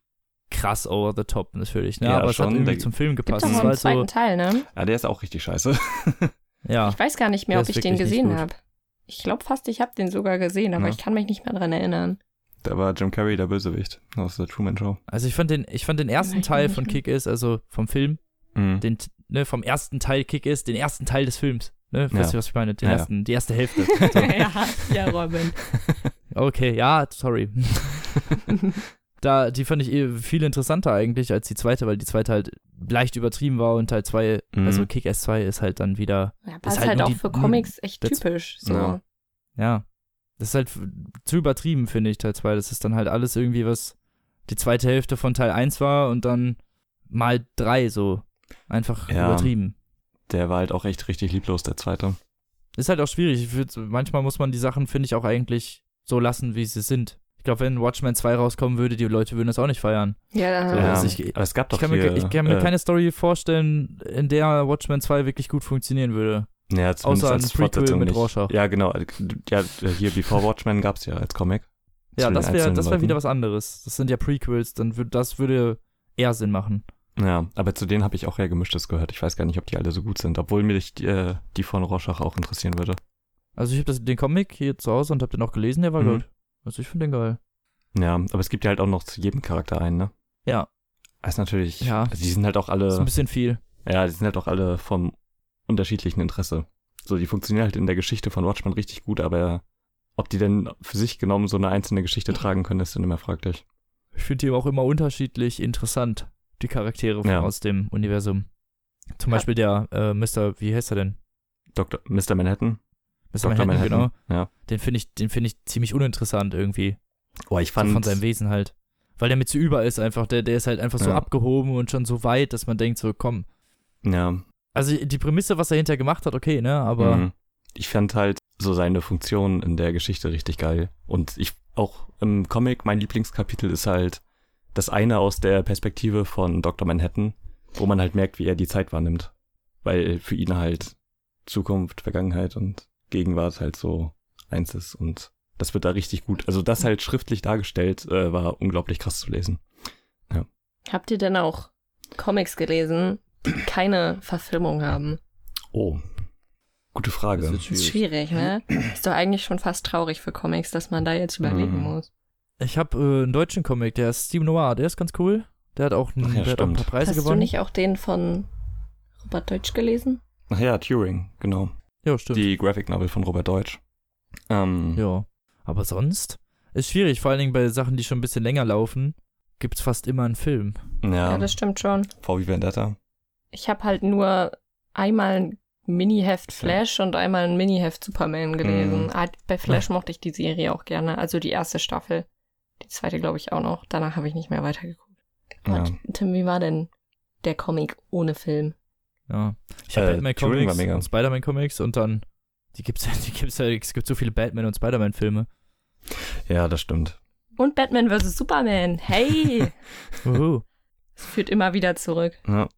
[SPEAKER 1] krass over the top natürlich, ne?
[SPEAKER 2] Ja,
[SPEAKER 1] Aber es hat
[SPEAKER 2] schon,
[SPEAKER 1] irgendwie zum Film
[SPEAKER 3] Gibt
[SPEAKER 1] gepasst.
[SPEAKER 3] noch
[SPEAKER 1] war
[SPEAKER 3] einen
[SPEAKER 1] halt so,
[SPEAKER 3] zweiten Teil, ne?
[SPEAKER 2] Ja, der ist auch richtig scheiße. [laughs]
[SPEAKER 1] ja.
[SPEAKER 3] Ich weiß gar nicht mehr, ob ich den gesehen habe. Ich glaube fast, ich habe den sogar gesehen, aber
[SPEAKER 2] Ja.
[SPEAKER 3] ich kann mich nicht mehr dran erinnern.
[SPEAKER 2] Da war Jim Carrey der Bösewicht aus der Truman Show.
[SPEAKER 1] Also ich fand den, ich fand den ersten
[SPEAKER 3] Nein,
[SPEAKER 1] Teil von
[SPEAKER 3] mehr.
[SPEAKER 1] Kick-Ass, also vom Film,
[SPEAKER 2] Mhm.
[SPEAKER 1] den, ne, vom ersten Teil Kick-Ass, den ersten Teil des Films. Ne?
[SPEAKER 2] Ja.
[SPEAKER 1] Weißt du, was ich meine? Den
[SPEAKER 2] Ja, ja.
[SPEAKER 1] ersten, die erste Hälfte. [laughs] So. [laughs]
[SPEAKER 3] ja, ja, Robin. [laughs]
[SPEAKER 1] Okay, ja, sorry. da, die fand ich eh viel interessanter eigentlich als die zweite, weil die zweite halt leicht übertrieben war und Teil 2,
[SPEAKER 2] Mhm.
[SPEAKER 1] also Kick-Ass 2 ist halt dann wieder,
[SPEAKER 3] Ja, ist
[SPEAKER 1] halt
[SPEAKER 3] halt auch
[SPEAKER 1] die-
[SPEAKER 3] für Comics echt typisch. So.
[SPEAKER 2] Ja.
[SPEAKER 1] ja, das ist halt zu übertrieben, finde ich, Teil 2. Das ist dann halt alles irgendwie, was die zweite Hälfte von Teil 1 war und dann mal 3 so. Einfach
[SPEAKER 2] Ja.
[SPEAKER 1] übertrieben.
[SPEAKER 2] Der war halt auch echt richtig lieblos, der zweite.
[SPEAKER 1] Ist halt auch schwierig. Ich würd, manchmal muss man die Sachen, finde ich, auch eigentlich so lassen, wie sie sind. Ich glaube, wenn Watchmen 2 rauskommen würde, die Leute würden das auch nicht feiern.
[SPEAKER 3] Ja,
[SPEAKER 1] So,
[SPEAKER 2] Ja,
[SPEAKER 1] also ich-
[SPEAKER 2] aber es gab doch
[SPEAKER 1] Ich kann,
[SPEAKER 2] hier,
[SPEAKER 1] mir, ich kann mir
[SPEAKER 2] äh,
[SPEAKER 1] keine Story vorstellen, in der Watchmen 2 wirklich gut funktionieren würde.
[SPEAKER 2] Ja,
[SPEAKER 1] Außer
[SPEAKER 2] als
[SPEAKER 1] ein Prequel mit
[SPEAKER 2] nicht.
[SPEAKER 1] Rorschach.
[SPEAKER 2] Ja, genau. Ja, hier Before Watchmen gab's ja als Comic.
[SPEAKER 1] Ja, das wäre das wär
[SPEAKER 2] Leuten.
[SPEAKER 1] wieder was anderes. Das sind ja Prequels, dann würd, das würde eher Sinn machen.
[SPEAKER 2] Ja, aber zu denen habe ich auch eher gemischtes gehört. Ich weiß gar nicht, ob die alle so gut sind, obwohl mich die, äh, die von Rorschach auch interessieren würde.
[SPEAKER 1] Also ich habe den Comic hier zu Hause und habe den auch gelesen, der war
[SPEAKER 2] Mhm.
[SPEAKER 1] gut. Also ich finde den geil.
[SPEAKER 2] Ja, aber es gibt ja halt auch noch zu jedem Charakter einen, ne?
[SPEAKER 1] Ja,
[SPEAKER 2] Das ist natürlich,
[SPEAKER 1] Ja.
[SPEAKER 2] also die sind halt auch
[SPEAKER 1] ist ein
[SPEAKER 2] alle,
[SPEAKER 1] bisschen viel.
[SPEAKER 2] Ja, die sind halt auch alle vom unterschiedlichen Interesse. So, die funktionieren halt in der Geschichte von Watchmen richtig gut, aber ob die denn für sich genommen so eine einzelne Geschichte tragen können, ist dann immer fraglich.
[SPEAKER 1] Ich finde die auch immer unterschiedlich interessant, die Charaktere
[SPEAKER 2] Ja.
[SPEAKER 1] aus dem Universum. Zum
[SPEAKER 3] Ja.
[SPEAKER 1] Beispiel der äh, Mr., wie heißt er denn?
[SPEAKER 2] Dr. Mr. Manhattan.
[SPEAKER 1] Mr.
[SPEAKER 2] Dr.
[SPEAKER 1] Manhattan, genau.
[SPEAKER 2] Ja.
[SPEAKER 1] Den finde ich, den finde ich ziemlich uninteressant irgendwie.
[SPEAKER 2] Oh, ich
[SPEAKER 1] So
[SPEAKER 2] fand.
[SPEAKER 1] von seinem Wesen halt. Weil der mit zu über ist einfach. Der, der ist halt einfach so
[SPEAKER 2] Ja.
[SPEAKER 1] abgehoben und schon so weit, dass man denkt, so komm.
[SPEAKER 2] ja.
[SPEAKER 1] Also die Prämisse, was er hinterher gemacht hat, okay, ne? Aber
[SPEAKER 2] Mhm. Ich fand halt so seine Funktion in der Geschichte richtig geil. Und ich auch im Comic, mein Lieblingskapitel ist halt das eine aus der Perspektive von Dr. Manhattan, wo man halt merkt, wie er die Zeit wahrnimmt. Weil für ihn halt Zukunft, Vergangenheit und Gegenwart halt so eins ist. Und das wird da richtig gut. Also das halt schriftlich dargestellt, äh, war unglaublich krass zu lesen.
[SPEAKER 3] Habt ihr denn auch Comics gelesen, die keine Verfilmung haben?
[SPEAKER 2] Oh. Gute Frage.
[SPEAKER 1] Das
[SPEAKER 3] ist schwierig, ne? [clears throat] Ist doch eigentlich schon fast traurig für Comics, dass man da jetzt überlegen
[SPEAKER 2] Mhm.
[SPEAKER 3] muss.
[SPEAKER 1] Ich habe äh, einen deutschen Comic, der ist Steve Noir, der ist ganz cool. Der hat auch, einen,
[SPEAKER 2] ja,
[SPEAKER 1] der hat auch ein paar. Preise
[SPEAKER 3] Hast du
[SPEAKER 1] gewonnen.
[SPEAKER 3] nicht auch den von Robert Deutsch gelesen?
[SPEAKER 2] Ach ja, Turing, genau.
[SPEAKER 1] Ja, stimmt.
[SPEAKER 2] Die Graphic Novel von Robert Deutsch. Ähm,
[SPEAKER 1] Ja. Aber sonst ist schwierig, vor allen Dingen bei Sachen, die schon ein bisschen länger laufen, gibt's fast immer einen Film.
[SPEAKER 2] ja,
[SPEAKER 3] Ja, das stimmt schon.
[SPEAKER 2] V wie Vendetta.
[SPEAKER 3] Ich habe halt nur einmal ein Mini-Heft Flash und einmal ein Mini-Heft Superman gelesen.
[SPEAKER 2] Mhm.
[SPEAKER 3] Ah, Bei Flash mochte ich die Serie auch gerne, also die erste Staffel. Die zweite glaube ich auch noch. Danach habe ich nicht mehr weitergeguckt.
[SPEAKER 2] Ja.
[SPEAKER 3] Und Tim, wie war denn der Comic ohne Film?
[SPEAKER 1] Ja. Ich habe
[SPEAKER 2] Äh,
[SPEAKER 1] Batman Comics und Spider-Man Comics und dann die gibt's ja, [laughs] die gibt's ja, es gibt so viele Batman und Spider-Man Filme.
[SPEAKER 2] ja, das stimmt.
[SPEAKER 3] Und Batman vs. Superman. Hey! [laughs] Es führt immer wieder zurück.
[SPEAKER 2] Ja.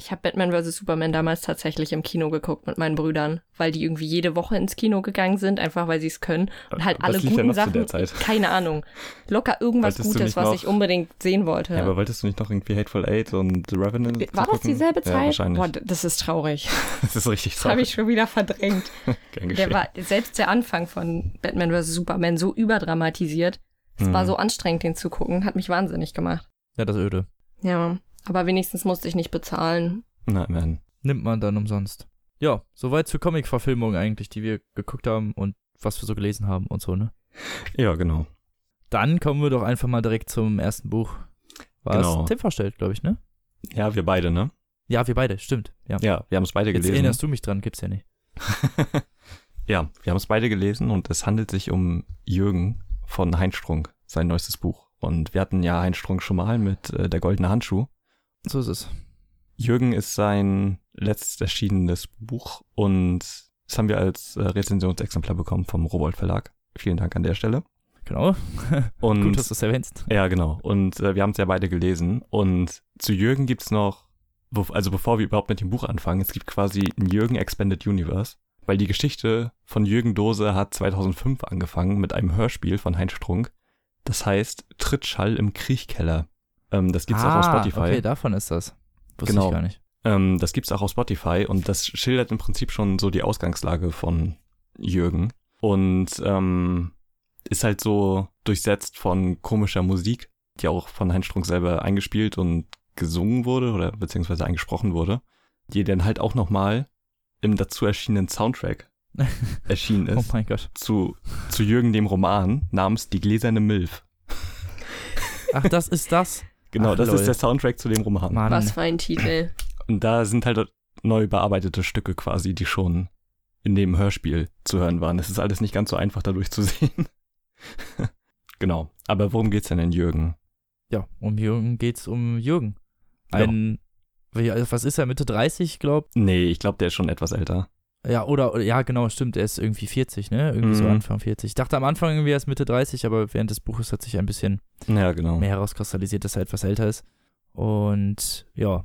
[SPEAKER 3] Ich habe Batman vs. Superman damals tatsächlich im Kino geguckt mit meinen Brüdern, weil die irgendwie jede Woche ins Kino gegangen sind, einfach weil sie es können. Und halt
[SPEAKER 2] Was
[SPEAKER 3] alle guten Sachen. [laughs] Keine Ahnung. Locker irgendwas Gutes, was
[SPEAKER 2] noch-
[SPEAKER 3] ich unbedingt sehen wollte.
[SPEAKER 2] Ja, aber wolltest du nicht noch irgendwie Hateful Eight und The Revenant
[SPEAKER 3] War das
[SPEAKER 2] gucken?
[SPEAKER 3] dieselbe
[SPEAKER 2] Ja,
[SPEAKER 3] Zeit?
[SPEAKER 2] wahrscheinlich.
[SPEAKER 3] Boah, das ist traurig. [laughs]
[SPEAKER 2] Das ist richtig
[SPEAKER 3] Das habe
[SPEAKER 2] traurig.
[SPEAKER 3] ich schon wieder verdrängt. [laughs] Der war selbst der Anfang von Batman vs. Superman so überdramatisiert. Es war
[SPEAKER 2] Mhm.
[SPEAKER 3] so anstrengend, den zu gucken. Hat mich wahnsinnig gemacht.
[SPEAKER 1] Ja, das öde.
[SPEAKER 3] Ja, aber wenigstens musste ich nicht bezahlen.
[SPEAKER 2] Na, man.
[SPEAKER 1] Nimmt man dann umsonst. Ja, soweit zur Comic-Verfilmung eigentlich, die wir geguckt haben und was wir so gelesen haben und so, ne?
[SPEAKER 2] Ja, genau.
[SPEAKER 1] Dann kommen wir doch einfach mal direkt zum ersten Buch. Was
[SPEAKER 2] Genau.
[SPEAKER 1] Tim vorstellt, glaube ich, ne?
[SPEAKER 2] Ja, wir beide, ne?
[SPEAKER 1] Ja, wir beide, stimmt. Ja.
[SPEAKER 2] Ja, wir haben es beide
[SPEAKER 1] Jetzt
[SPEAKER 2] gelesen.
[SPEAKER 1] erinnerst du mich dran, gibt's ja nicht. [laughs]
[SPEAKER 2] ja, wir haben es beide gelesen und es handelt sich um Jürgen von Heinz Strunk, sein neuestes Buch. Und wir hatten ja Heinz Strunk schon mal mit äh, Der goldene Handschuh.
[SPEAKER 1] So ist es.
[SPEAKER 2] Jürgen ist sein letzt erschienenes Buch und das haben wir als äh, Rezensionsexemplar bekommen vom Rowold Verlag. Vielen Dank an der Stelle.
[SPEAKER 1] Genau. [laughs]
[SPEAKER 2] Und
[SPEAKER 1] Gut, dass du es erwähnst.
[SPEAKER 2] Ja, genau. Und äh, wir haben es ja beide gelesen. Und zu Jürgen gibt's noch, wo, also bevor wir überhaupt mit dem Buch anfangen, es gibt quasi ein Jürgen Expanded Universe. Weil die Geschichte von Jürgen Dose hat 2005 angefangen mit einem Hörspiel von Heinz Strunk. Das heißt Trittschall im Kriechkeller. Ähm, das gibt's auch auf Spotify.
[SPEAKER 1] Ah, Okay, davon ist das. Wusste
[SPEAKER 2] Genau.
[SPEAKER 1] ich gar nicht.
[SPEAKER 2] Ähm, das gibt's auch auf Spotify und das schildert im Prinzip schon so die Ausgangslage von Jürgen. Und ähm, ist halt so durchsetzt von komischer Musik, die auch von Heinz Strunk selber eingespielt und gesungen wurde oder beziehungsweise eingesprochen wurde, die dann halt auch nochmal im dazu erschienenen Soundtrack [laughs] erschienen
[SPEAKER 1] Oh
[SPEAKER 2] ist
[SPEAKER 1] mein Gott.
[SPEAKER 2] zu, zu Jürgen dem Roman namens Die gläserne Milf.
[SPEAKER 1] Ach, das ist das.
[SPEAKER 2] Genau,
[SPEAKER 1] Ach,
[SPEAKER 2] das
[SPEAKER 1] lol.
[SPEAKER 2] ist der Soundtrack zu dem Roman.
[SPEAKER 1] Mann.
[SPEAKER 3] Was für ein Titel.
[SPEAKER 2] Und da sind halt neu bearbeitete Stücke quasi, die schon in dem Hörspiel zu hören waren. Es ist alles nicht ganz so einfach dadurch zu sehen. [laughs] genau. Aber worum geht's denn in Jürgen?
[SPEAKER 1] Ja, um Jürgen geht's um Jürgen. Ein, wie- also was ist er, Mitte 30, glaub?
[SPEAKER 2] Nee, ich glaube, der ist schon etwas älter.
[SPEAKER 1] Ja, oder, ja, genau, stimmt, er ist irgendwie 40, ne? Irgendwie so
[SPEAKER 2] Mhm.
[SPEAKER 1] Anfang 40. Ich dachte am Anfang irgendwie, er ist Mitte 30, aber während des Buches hat sich ein bisschen
[SPEAKER 2] Ja, genau.
[SPEAKER 1] mehr herauskristallisiert, dass er etwas älter ist. Und ja,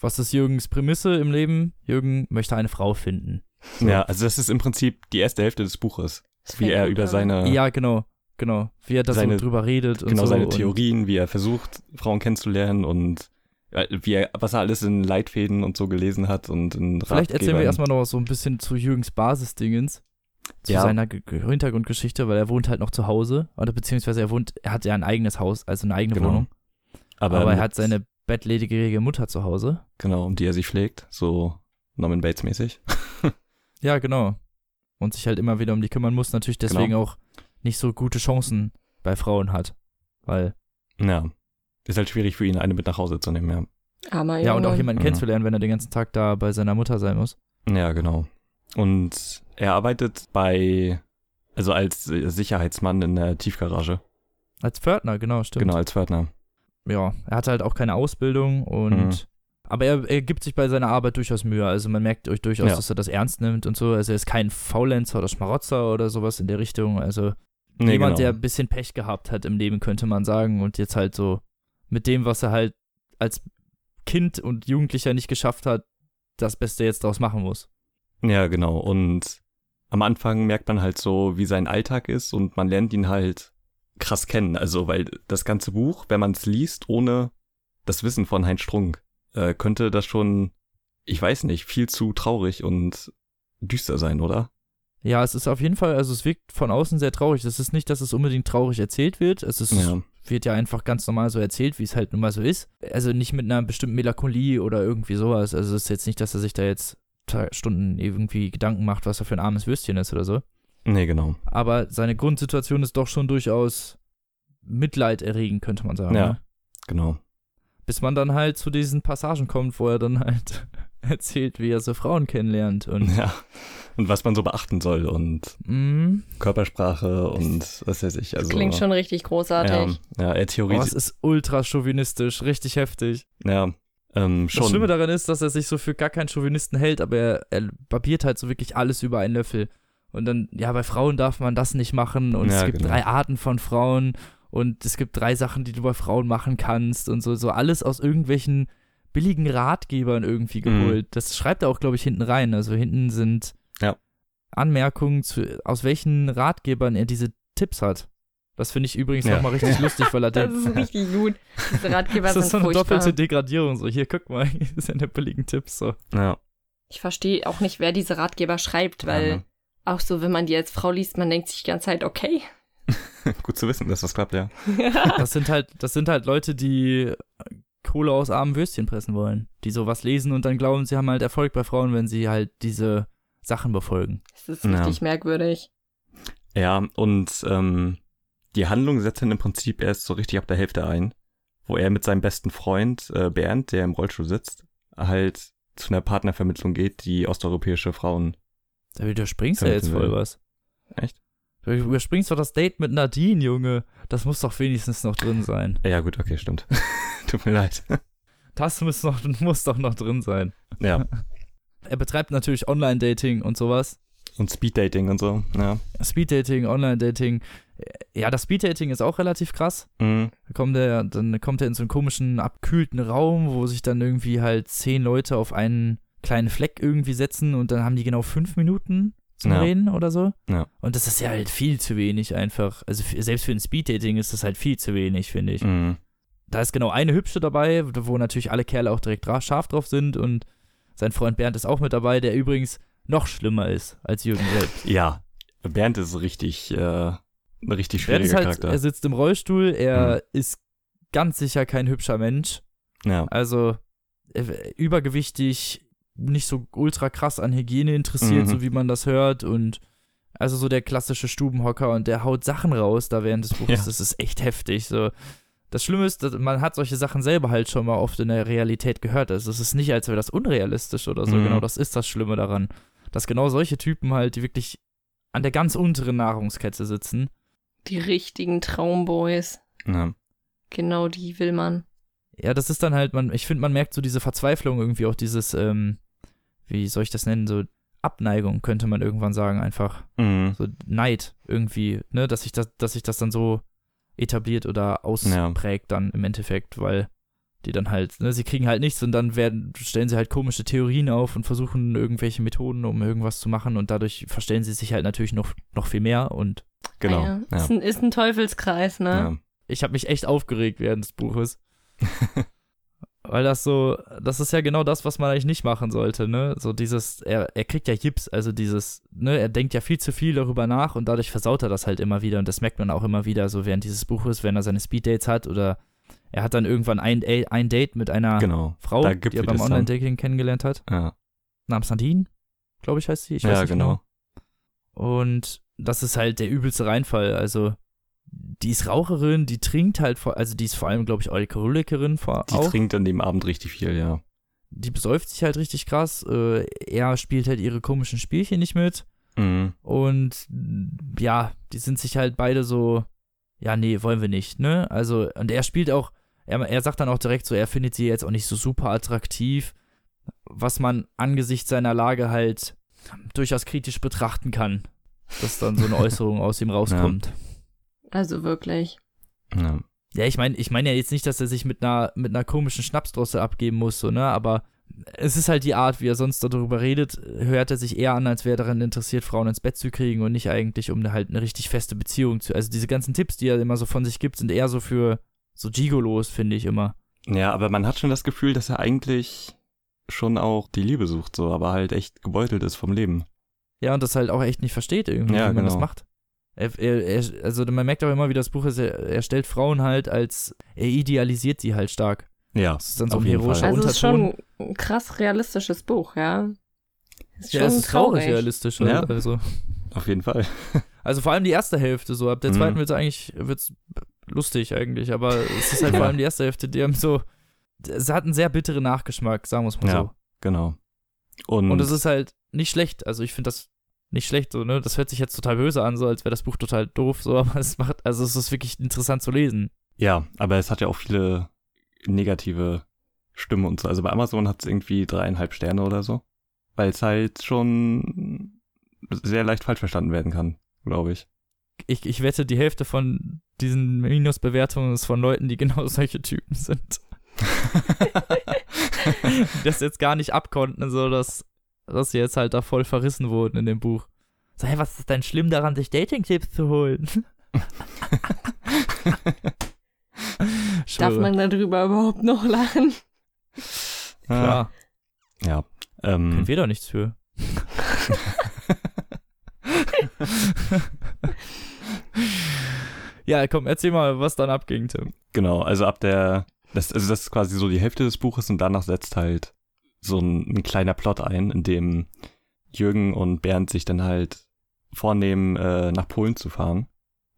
[SPEAKER 1] was ist Jürgens Prämisse im Leben? Jürgen möchte eine Frau finden. So.
[SPEAKER 2] Ja, also das ist im Prinzip die erste Hälfte des Buches.
[SPEAKER 3] Das
[SPEAKER 2] Wie er über seine,
[SPEAKER 1] Ja, genau, genau. Wie er da so drüber redet und
[SPEAKER 2] genau
[SPEAKER 1] so.
[SPEAKER 2] seine
[SPEAKER 1] und-
[SPEAKER 2] Theorien, wie er versucht, Frauen kennenzulernen und wie er, was er alles in Leitfäden und so gelesen hat und in
[SPEAKER 1] Vielleicht erzählen wir
[SPEAKER 2] Ratgebern.
[SPEAKER 1] erstmal noch so ein bisschen zu Jürgens Basisdingens. Zu
[SPEAKER 2] Ja.
[SPEAKER 1] seiner Ge- Ge- Hintergrundgeschichte, weil er wohnt halt noch zu Hause. Oder beziehungsweise er wohnt, er hat ja ein eigenes Haus, also eine eigene
[SPEAKER 2] Genau.
[SPEAKER 1] Wohnung.
[SPEAKER 2] aber,
[SPEAKER 1] Aber, er hat seine bettlägerige Mutter zu Hause.
[SPEAKER 2] Genau, um die er sich pflegt, so Norman Bates mäßig. [laughs]
[SPEAKER 1] Ja, genau. Und sich halt immer wieder um die kümmern muss, natürlich deswegen
[SPEAKER 2] Genau.
[SPEAKER 1] auch nicht so gute Chancen bei Frauen hat. Weil,
[SPEAKER 2] Ja. Ist halt schwierig für ihn, eine mit nach Hause zu nehmen, ja.
[SPEAKER 3] Armer
[SPEAKER 1] ja, und auch
[SPEAKER 3] Junge.
[SPEAKER 1] jemanden
[SPEAKER 2] Mhm.
[SPEAKER 1] kennenzulernen, wenn er den ganzen Tag da bei seiner Mutter sein muss.
[SPEAKER 2] Ja, genau. Und er arbeitet bei, also als Sicherheitsmann in der Tiefgarage.
[SPEAKER 1] Als Pförtner, genau, stimmt.
[SPEAKER 2] Genau, als Pförtner.
[SPEAKER 1] Ja, er hatte halt auch keine Ausbildung und.
[SPEAKER 2] Mhm.
[SPEAKER 1] Aber er, er gibt sich bei seiner Arbeit durchaus Mühe. Also man merkt euch durchaus,
[SPEAKER 2] Ja.
[SPEAKER 1] dass er das ernst nimmt und so. Also er ist kein Faulenzer oder Schmarotzer oder sowas in der Richtung. Also
[SPEAKER 2] Nee,
[SPEAKER 1] jemand, der
[SPEAKER 2] genau.
[SPEAKER 1] ein bisschen Pech gehabt hat im Leben, könnte man sagen. Und jetzt halt so mit dem, was er halt als Kind und Jugendlicher nicht geschafft hat, das Beste jetzt draus machen muss.
[SPEAKER 2] Ja, genau. Und am Anfang merkt man halt so, wie sein Alltag ist und man lernt ihn halt krass kennen. Also, weil das ganze Buch, wenn man es liest, ohne das Wissen von Heinz Strunk, äh, könnte das schon, ich weiß nicht, viel zu traurig und düster sein, oder?
[SPEAKER 1] Ja, es ist auf jeden Fall, also es wirkt von außen sehr traurig. Es ist nicht, dass es unbedingt traurig erzählt wird. Es ist,
[SPEAKER 2] Ja.
[SPEAKER 1] wird ja einfach ganz normal so erzählt, wie es halt nun mal so ist. Also nicht mit einer bestimmten Melancholie oder irgendwie sowas. Also es ist jetzt nicht, dass er sich da jetzt Stunden irgendwie Gedanken macht, was er für ein armes Würstchen ist oder so.
[SPEAKER 2] Nee, genau.
[SPEAKER 1] Aber seine Grundsituation ist doch schon durchaus mitleiderregend, könnte man sagen.
[SPEAKER 2] Ja.
[SPEAKER 1] Ne?
[SPEAKER 2] Genau.
[SPEAKER 1] Bis man dann halt zu diesen Passagen kommt, wo er dann halt [laughs] erzählt, wie er so Frauen kennenlernt und
[SPEAKER 2] Ja. Und was man so beachten soll und
[SPEAKER 1] mm,
[SPEAKER 2] Körpersprache und was weiß ich. Also,
[SPEAKER 3] Klingt schon richtig großartig.
[SPEAKER 2] Ja, ja er
[SPEAKER 1] oh, es ist ultra chauvinistisch, richtig heftig.
[SPEAKER 2] ja, ähm, schon.
[SPEAKER 1] Das Schlimme daran ist, dass er sich so für gar keinen Chauvinisten hält, aber er, er barbiert halt so wirklich alles über einen Löffel. Und dann, ja, bei Frauen darf man das nicht machen und
[SPEAKER 2] Ja,
[SPEAKER 1] es gibt
[SPEAKER 2] genau.
[SPEAKER 1] drei Arten von Frauen und es gibt drei Sachen, die du bei Frauen machen kannst und so, so alles aus irgendwelchen billigen Ratgebern irgendwie
[SPEAKER 2] Mhm.
[SPEAKER 1] geholt. Das schreibt er auch, glaube ich, hinten rein. Also hinten sind
[SPEAKER 2] Ja.
[SPEAKER 1] Anmerkungen, zu, aus welchen Ratgebern er diese Tipps hat. Das finde ich übrigens
[SPEAKER 2] Ja.
[SPEAKER 1] nochmal richtig [laughs] lustig, weil er
[SPEAKER 3] Das
[SPEAKER 1] denkt,
[SPEAKER 3] ist richtig gut. Diese Ratgeber [laughs]
[SPEAKER 1] das
[SPEAKER 3] sind
[SPEAKER 1] ist so eine
[SPEAKER 3] furchtbar.
[SPEAKER 1] doppelte Degradierung. So, hier, guck mal, [laughs] hier sind ja billigen Tipps. So.
[SPEAKER 2] Ja.
[SPEAKER 3] Ich verstehe auch nicht, wer diese Ratgeber schreibt, weil
[SPEAKER 2] Ja, ne?
[SPEAKER 3] auch so, wenn man die als Frau liest, man denkt sich die ganze Zeit, okay.
[SPEAKER 2] Gut zu wissen, dass das klappt, ja.
[SPEAKER 1] Das sind halt, das sind halt Leute, die Kohle aus armen Würstchen pressen wollen. Die sowas lesen und dann glauben, sie haben halt Erfolg bei Frauen, wenn sie halt diese Sachen befolgen.
[SPEAKER 3] Das ist
[SPEAKER 2] Ja.
[SPEAKER 3] richtig merkwürdig.
[SPEAKER 2] Ja, und ähm, die Handlung setzt dann im Prinzip erst so richtig ab der Hälfte ein, wo er mit seinem besten Freund äh, Bernd, der im Rollstuhl sitzt, halt zu einer Partnervermittlung geht, die osteuropäische Frauen.
[SPEAKER 1] Da überspringst du ja jetzt voll
[SPEAKER 2] will.
[SPEAKER 1] was.
[SPEAKER 2] Echt?
[SPEAKER 1] Du überspringst doch das Date mit Nadine, Junge. Das muss doch wenigstens noch drin sein.
[SPEAKER 2] Ja, gut, okay, stimmt. [laughs] Tut mir leid.
[SPEAKER 1] Das muss, noch, muss doch noch drin sein.
[SPEAKER 2] ja. [laughs]
[SPEAKER 1] Er betreibt natürlich Online-Dating und sowas.
[SPEAKER 2] Und Speeddating und so, ja.
[SPEAKER 1] Speed-Dating, Online-Dating. Ja, das Speed-Dating ist auch relativ krass.
[SPEAKER 2] Mhm.
[SPEAKER 1] Da kommt er, dann kommt er in so einen komischen, abkühlten Raum, wo sich dann irgendwie halt zehn Leute auf einen kleinen Fleck irgendwie setzen und dann haben die genau fünf Minuten zum
[SPEAKER 2] Ja.
[SPEAKER 1] Reden oder so.
[SPEAKER 2] Ja.
[SPEAKER 1] Und das ist ja halt viel zu wenig einfach. Also selbst für ein Speed-Dating ist das halt viel zu wenig, finde ich.
[SPEAKER 2] Mhm.
[SPEAKER 1] Da ist genau eine Hübsche dabei, wo natürlich alle Kerle auch direkt scharf drauf sind und sein Freund Bernd ist auch mit dabei, der übrigens noch schlimmer ist als Jürgen selbst. [laughs]
[SPEAKER 2] Ja. Bernd ist richtig, äh, ein richtig
[SPEAKER 1] Bernd
[SPEAKER 2] schwieriger
[SPEAKER 1] ist halt,
[SPEAKER 2] Charakter.
[SPEAKER 1] er sitzt im Rollstuhl, er ist ganz sicher kein hübscher Mensch.
[SPEAKER 2] ja.
[SPEAKER 1] Also äh, übergewichtig, nicht so ultra krass an Hygiene interessiert,
[SPEAKER 2] Mhm.
[SPEAKER 1] so wie man das hört. Und also so der klassische Stubenhocker und der haut Sachen raus da während des Buches.
[SPEAKER 2] Ja.
[SPEAKER 1] Das ist echt heftig. So. Das Schlimme ist, dass man hat solche Sachen selber halt schon mal oft in der Realität gehört. Also es ist nicht, als wäre das unrealistisch oder so.
[SPEAKER 2] Mhm.
[SPEAKER 1] Genau, das ist das Schlimme daran. Dass genau solche Typen halt, die wirklich an der ganz unteren Nahrungskette sitzen.
[SPEAKER 3] Die richtigen Traumboys.
[SPEAKER 2] ja.
[SPEAKER 3] Genau die will man.
[SPEAKER 1] Ja, das ist dann halt, man, ich finde, man merkt so diese Verzweiflung irgendwie, auch dieses, ähm, wie soll ich das nennen, so Abneigung, könnte man irgendwann sagen, einfach.
[SPEAKER 2] Mhm.
[SPEAKER 1] So Neid irgendwie, ne, dass sich das, dass sich das dann so etabliert oder ausprägt dann im Endeffekt, weil die dann halt, ne, sie kriegen halt nichts und dann werden, stellen sie halt komische Theorien auf und versuchen irgendwelche Methoden, um irgendwas zu machen und dadurch verstellen sie sich halt natürlich noch, noch viel mehr und
[SPEAKER 2] Genau.
[SPEAKER 3] Ah ja.
[SPEAKER 2] Ja.
[SPEAKER 3] Ist, ein, ist ein Teufelskreis, ne?
[SPEAKER 2] Ja.
[SPEAKER 1] ich habe mich echt aufgeregt während des Buches. [laughs] Weil das so, das ist ja genau das, was man eigentlich nicht machen sollte, ne? So dieses, er, er kriegt ja Jips, also dieses, ne, er denkt ja viel zu viel darüber nach und dadurch versaut er das halt immer wieder und das merkt man auch immer wieder, so während dieses Buches, wenn er seine Speeddates hat oder er hat dann irgendwann ein, ein Date mit einer
[SPEAKER 2] Genau.
[SPEAKER 1] Frau, die er beim. Online-Dating kennengelernt hat,
[SPEAKER 2] Ja,
[SPEAKER 1] namens Nadine, glaube ich, heißt sie. Ich weiß
[SPEAKER 2] ja
[SPEAKER 1] nicht
[SPEAKER 2] genau.
[SPEAKER 1] Und das ist halt der übelste Reinfall. Also, die ist Raucherin, die trinkt halt, vor, also die ist vor allem, glaube ich, Alkoholikerin vor,
[SPEAKER 2] Die
[SPEAKER 1] auch.
[SPEAKER 2] trinkt an dem Abend richtig viel, ja.
[SPEAKER 1] Die besäuft sich halt richtig krass. Äh, er spielt halt ihre komischen Spielchen nicht mit.
[SPEAKER 2] Mhm.
[SPEAKER 1] Und ja, die sind sich halt beide so, ja, nee, wollen wir nicht, ne? Also, und er spielt auch, er, er sagt dann auch direkt so, er findet sie jetzt auch nicht so super attraktiv, was man angesichts seiner Lage halt durchaus kritisch betrachten kann, dass dann so eine [laughs] Äußerung aus ihm rauskommt.
[SPEAKER 3] Also wirklich.
[SPEAKER 2] Ja.
[SPEAKER 1] Ja, ich meine, ich meine ja jetzt nicht, dass er sich mit einer, mit einer komischen Schnapsdrosse abgeben muss, so, ne? Aber es ist halt die Art, wie er sonst darüber redet, hört er sich eher an, als wäre er daran interessiert, Frauen ins Bett zu kriegen und nicht eigentlich, um halt eine richtig feste Beziehung zu. Also diese ganzen Tipps, die er immer so von sich gibt, sind eher so für so Gigolos, finde ich immer.
[SPEAKER 2] ja, aber man hat schon das Gefühl, dass er eigentlich schon auch die Liebe sucht, so, aber halt echt gebeutelt ist vom Leben.
[SPEAKER 1] Ja, und das halt auch echt nicht versteht irgendwie,
[SPEAKER 2] Ja,
[SPEAKER 1] wie man das
[SPEAKER 2] genau.
[SPEAKER 1] macht. Er, er, er, also man merkt auch immer, wie das Buch ist, er, er stellt Frauen halt als, er idealisiert sie halt stark.
[SPEAKER 2] Ja,
[SPEAKER 1] Das ist dann so
[SPEAKER 2] Auf
[SPEAKER 1] ein
[SPEAKER 2] jeden
[SPEAKER 1] heroischer
[SPEAKER 2] Fall.
[SPEAKER 3] Also es ist schon ein krass realistisches Buch, ja. Ist
[SPEAKER 1] ja,
[SPEAKER 3] schon
[SPEAKER 1] es ist traurig
[SPEAKER 3] traurig.
[SPEAKER 1] realistisch.
[SPEAKER 2] Ja.
[SPEAKER 1] Also.
[SPEAKER 2] auf jeden Fall. [laughs]
[SPEAKER 1] Also vor allem die erste Hälfte so. Ab der
[SPEAKER 2] Mhm.
[SPEAKER 1] zweiten wird's eigentlich wird's lustig eigentlich, aber es ist halt [laughs] vor allem die erste Hälfte, die haben so. Es hat einen sehr bitteren Nachgeschmack, sagen wir es mal
[SPEAKER 2] Ja.
[SPEAKER 1] so.
[SPEAKER 2] Genau. Und,
[SPEAKER 1] Und es ist halt nicht schlecht. Also ich finde das nicht schlecht, so, ne? Das hört sich jetzt total böse an, so als wäre das Buch total doof, so, [laughs] aber es macht, also es ist wirklich interessant zu lesen.
[SPEAKER 2] ja, aber es hat ja auch viele negative Stimmen und so. Also bei Amazon hat es irgendwie dreieinhalb Sterne oder so. Weil es halt schon sehr leicht falsch verstanden werden kann, glaube ich.
[SPEAKER 1] Ich, ich wette, die Hälfte von diesen Minusbewertungen ist von Leuten, die genau [laughs] solche Typen sind. [laughs] die das jetzt gar nicht abkonnten, so dass, dass sie jetzt halt da voll verrissen wurden in dem Buch. So, hey, was ist denn schlimm daran, sich Dating-Tipps zu holen? [laughs]
[SPEAKER 3] Darf man darüber überhaupt noch lachen?
[SPEAKER 1] Klar,
[SPEAKER 2] Ja.
[SPEAKER 1] können
[SPEAKER 2] Ähm,
[SPEAKER 1] wir doch nichts für. [laughs] ja, komm, erzähl mal, was dann abging, Tim.
[SPEAKER 2] genau, also ab der, das, also das ist quasi so die Hälfte des Buches und danach setzt halt so ein, ein kleiner Plot ein, in dem Jürgen und Bernd sich dann halt vornehmen, äh, nach Polen zu fahren.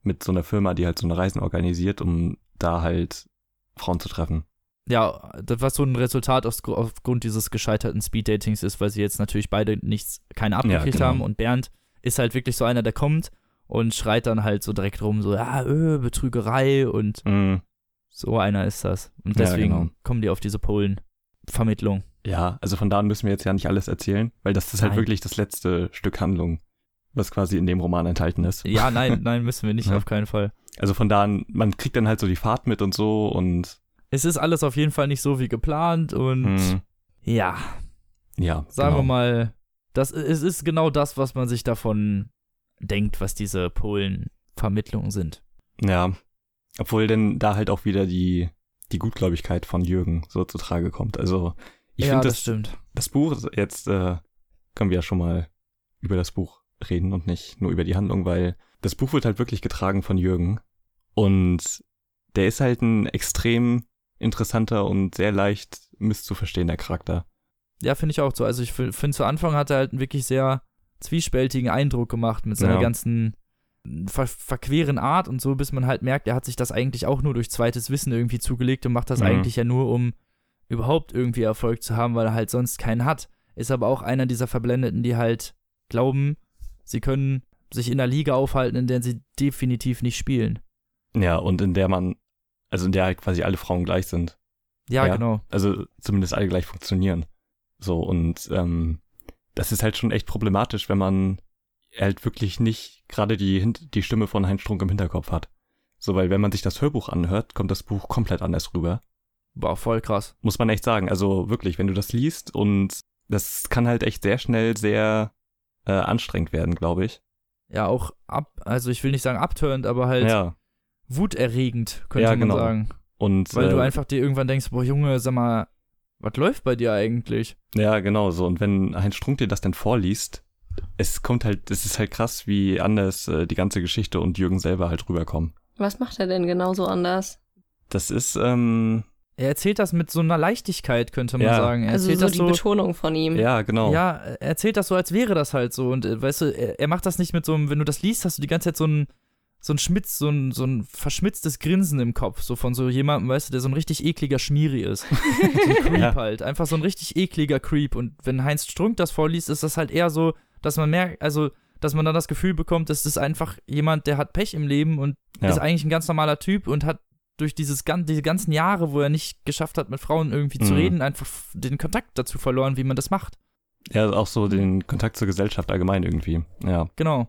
[SPEAKER 2] Mit so einer Firma, die halt so eine Reisen organisiert, um da halt Frauen zu treffen.
[SPEAKER 1] ja, das was so ein Resultat aus, aufgrund dieses gescheiterten Speeddatings ist, weil sie jetzt natürlich beide nichts, keine abgekriegt
[SPEAKER 2] genau.
[SPEAKER 1] haben und Bernd ist halt wirklich so einer, der kommt und schreit dann halt so direkt rum, so, ja, öh, Betrügerei und
[SPEAKER 2] Mhm.
[SPEAKER 1] so einer ist das. Und
[SPEAKER 2] Ja,
[SPEAKER 1] deswegen
[SPEAKER 2] genau.
[SPEAKER 1] kommen die auf diese Polen-Vermittlung.
[SPEAKER 2] Ja, also von da an müssen wir jetzt ja nicht alles erzählen, weil das ist halt
[SPEAKER 1] Nein.
[SPEAKER 2] wirklich das letzte Stück Handlung, was quasi in dem Roman enthalten ist.
[SPEAKER 1] Ja, nein, [laughs] nein, müssen wir nicht,
[SPEAKER 2] Ja.
[SPEAKER 1] auf keinen Fall.
[SPEAKER 2] Also von da an, man kriegt dann halt so die Fahrt mit und so und
[SPEAKER 1] Es ist alles auf jeden Fall nicht so wie geplant und
[SPEAKER 2] mh,
[SPEAKER 1] ja,
[SPEAKER 2] ja,
[SPEAKER 1] sagen
[SPEAKER 2] genau.
[SPEAKER 1] wir mal, das, es ist genau das, was man sich davon denkt, was diese Polen-Vermittlungen sind.
[SPEAKER 2] Ja, obwohl denn da halt auch wieder die, die Gutgläubigkeit von Jürgen so zu Trage kommt. Also ich
[SPEAKER 1] ja,
[SPEAKER 2] finde
[SPEAKER 1] das
[SPEAKER 2] das,
[SPEAKER 1] stimmt.
[SPEAKER 2] das Buch, jetzt äh, können wir ja schon mal über das Buch reden und nicht nur über die Handlung, weil das Buch wird halt wirklich getragen von Jürgen und der ist halt ein extrem interessanter und sehr leicht misszuverstehender Charakter.
[SPEAKER 1] Ja, finde ich auch so. Also ich finde, zu Anfang hat er halt einen wirklich sehr zwiespältigen Eindruck gemacht mit seiner
[SPEAKER 2] Ja.
[SPEAKER 1] ganzen ver verqueren Art und so, bis man halt merkt, er hat sich das eigentlich auch nur durch zweites Wissen irgendwie zugelegt und macht das
[SPEAKER 2] Mhm.
[SPEAKER 1] eigentlich ja nur, um überhaupt irgendwie Erfolg zu haben, weil er halt sonst keinen hat. Ist aber auch einer dieser Verblendeten, die halt glauben, sie können sich in einer Liga aufhalten, in der sie definitiv nicht spielen.
[SPEAKER 2] Ja, und in der man, also in der halt quasi alle Frauen gleich sind.
[SPEAKER 1] Ja,
[SPEAKER 2] Ja.
[SPEAKER 1] genau.
[SPEAKER 2] also zumindest alle gleich funktionieren. So, und ähm, das ist halt schon echt problematisch, wenn man halt wirklich nicht gerade die, die Stimme von Heinz Strunk im Hinterkopf hat. So, weil wenn man sich das Hörbuch anhört, kommt das Buch komplett anders rüber.
[SPEAKER 1] War voll krass.
[SPEAKER 2] Muss man echt sagen. Also wirklich, wenn du das liest und das kann halt echt sehr schnell sehr äh, anstrengend werden, glaube ich.
[SPEAKER 1] Ja, auch ab, also ich will nicht sagen abturnt, aber halt
[SPEAKER 2] Ja.
[SPEAKER 1] wuterregend, könnte
[SPEAKER 2] Ja,
[SPEAKER 1] man
[SPEAKER 2] genau.
[SPEAKER 1] sagen.
[SPEAKER 2] Und
[SPEAKER 1] Weil
[SPEAKER 2] äh,
[SPEAKER 1] du einfach dir irgendwann denkst, boah Junge, sag mal, was läuft bei dir eigentlich?
[SPEAKER 2] Ja, genau so. Und wenn Heinz Strunk dir das dann vorliest, es kommt halt, es ist halt krass, wie anders äh, die ganze Geschichte und Jürgen selber halt rüberkommen.
[SPEAKER 3] Was macht er denn genauso anders?
[SPEAKER 2] Das ist, ähm,
[SPEAKER 1] Er erzählt das mit so einer Leichtigkeit, könnte man
[SPEAKER 2] Ja.
[SPEAKER 1] sagen. Er
[SPEAKER 3] Also
[SPEAKER 1] erzählt
[SPEAKER 3] so
[SPEAKER 1] das
[SPEAKER 3] die
[SPEAKER 1] so,
[SPEAKER 3] Betonung von ihm.
[SPEAKER 2] ja, genau.
[SPEAKER 1] Ja, er erzählt das so, als wäre das halt so. Und äh, weißt du, er, er macht das nicht mit so einem, wenn du das liest, hast du die ganze Zeit so ein, so ein Schmitz, so ein, so ein verschmitztes Grinsen im Kopf. So von so jemandem, weißt du, der so ein richtig ekliger Schmieri ist. [laughs] so ein Creep
[SPEAKER 2] Ja.
[SPEAKER 1] halt. Einfach so ein richtig ekliger Creep. Und wenn Heinz Strunk das vorliest, ist das halt eher so, dass man merkt, also, dass man dann das Gefühl bekommt, das ist einfach jemand, der hat Pech im Leben und
[SPEAKER 2] Ja.
[SPEAKER 1] ist eigentlich ein ganz normaler Typ und hat durch dieses, gan- diese ganzen Jahre, wo er nicht geschafft hat, mit Frauen irgendwie zu
[SPEAKER 2] Mhm.
[SPEAKER 1] reden, einfach den Kontakt dazu verloren, wie man das macht.
[SPEAKER 2] Ja, auch so den Kontakt zur Gesellschaft allgemein irgendwie. Ja.
[SPEAKER 1] Genau.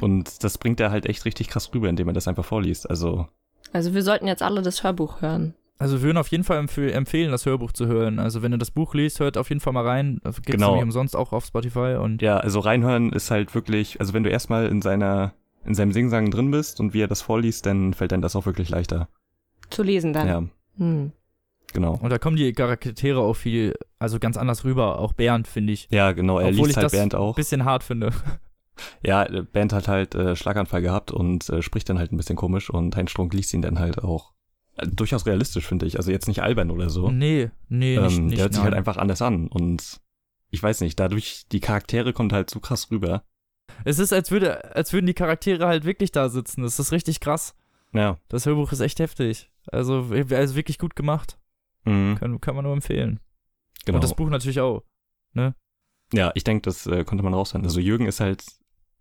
[SPEAKER 2] Und das bringt er halt echt richtig krass rüber, indem er das einfach vorliest. Also,
[SPEAKER 3] Also wir sollten jetzt alle das Hörbuch hören.
[SPEAKER 1] Also wir würden auf jeden Fall empf empfehlen, das Hörbuch zu hören. Also wenn ihr das Buch liest, hört auf jeden Fall mal rein. Gibt es
[SPEAKER 2] Genau.
[SPEAKER 1] nämlich umsonst auch auf Spotify und
[SPEAKER 2] ja, also reinhören ist halt wirklich, also wenn du erstmal in seiner, in seinem Singsang drin bist und wie er das vorliest, dann fällt dann das auch wirklich leichter.
[SPEAKER 3] Zu lesen dann.
[SPEAKER 2] Ja,
[SPEAKER 3] Hm.
[SPEAKER 2] genau.
[SPEAKER 1] und da kommen die Charaktere auch viel, also ganz anders rüber. Auch Bernd finde ich
[SPEAKER 2] Ja, genau, er
[SPEAKER 1] Obwohl
[SPEAKER 2] liest
[SPEAKER 1] ich
[SPEAKER 2] halt
[SPEAKER 1] das
[SPEAKER 2] Bernd
[SPEAKER 1] ein
[SPEAKER 2] auch.
[SPEAKER 1] bisschen hart finde.
[SPEAKER 2] Ja, Bernd hat halt äh, Schlaganfall gehabt und äh, spricht dann halt ein bisschen komisch und Heinz Strunk liest ihn dann halt auch äh, durchaus realistisch, finde ich. Also jetzt nicht albern oder so.
[SPEAKER 1] Nee, nee, nicht,
[SPEAKER 2] ähm,
[SPEAKER 1] nicht
[SPEAKER 2] der hört sich
[SPEAKER 1] nein.
[SPEAKER 2] halt einfach anders an und ich weiß nicht, dadurch die Charaktere kommt halt so krass rüber.
[SPEAKER 1] Es ist, als, würde, als würden die Charaktere halt wirklich da sitzen. Das ist richtig krass.
[SPEAKER 2] Ja.
[SPEAKER 1] Das Hörbuch ist echt heftig. Also, also wirklich gut gemacht.
[SPEAKER 2] Mhm,
[SPEAKER 1] Kann, kann man nur empfehlen.
[SPEAKER 2] genau.
[SPEAKER 1] Und das Buch natürlich auch.
[SPEAKER 2] Ja, ich denke, das äh, konnte man raushören. Also Jürgen ist halt,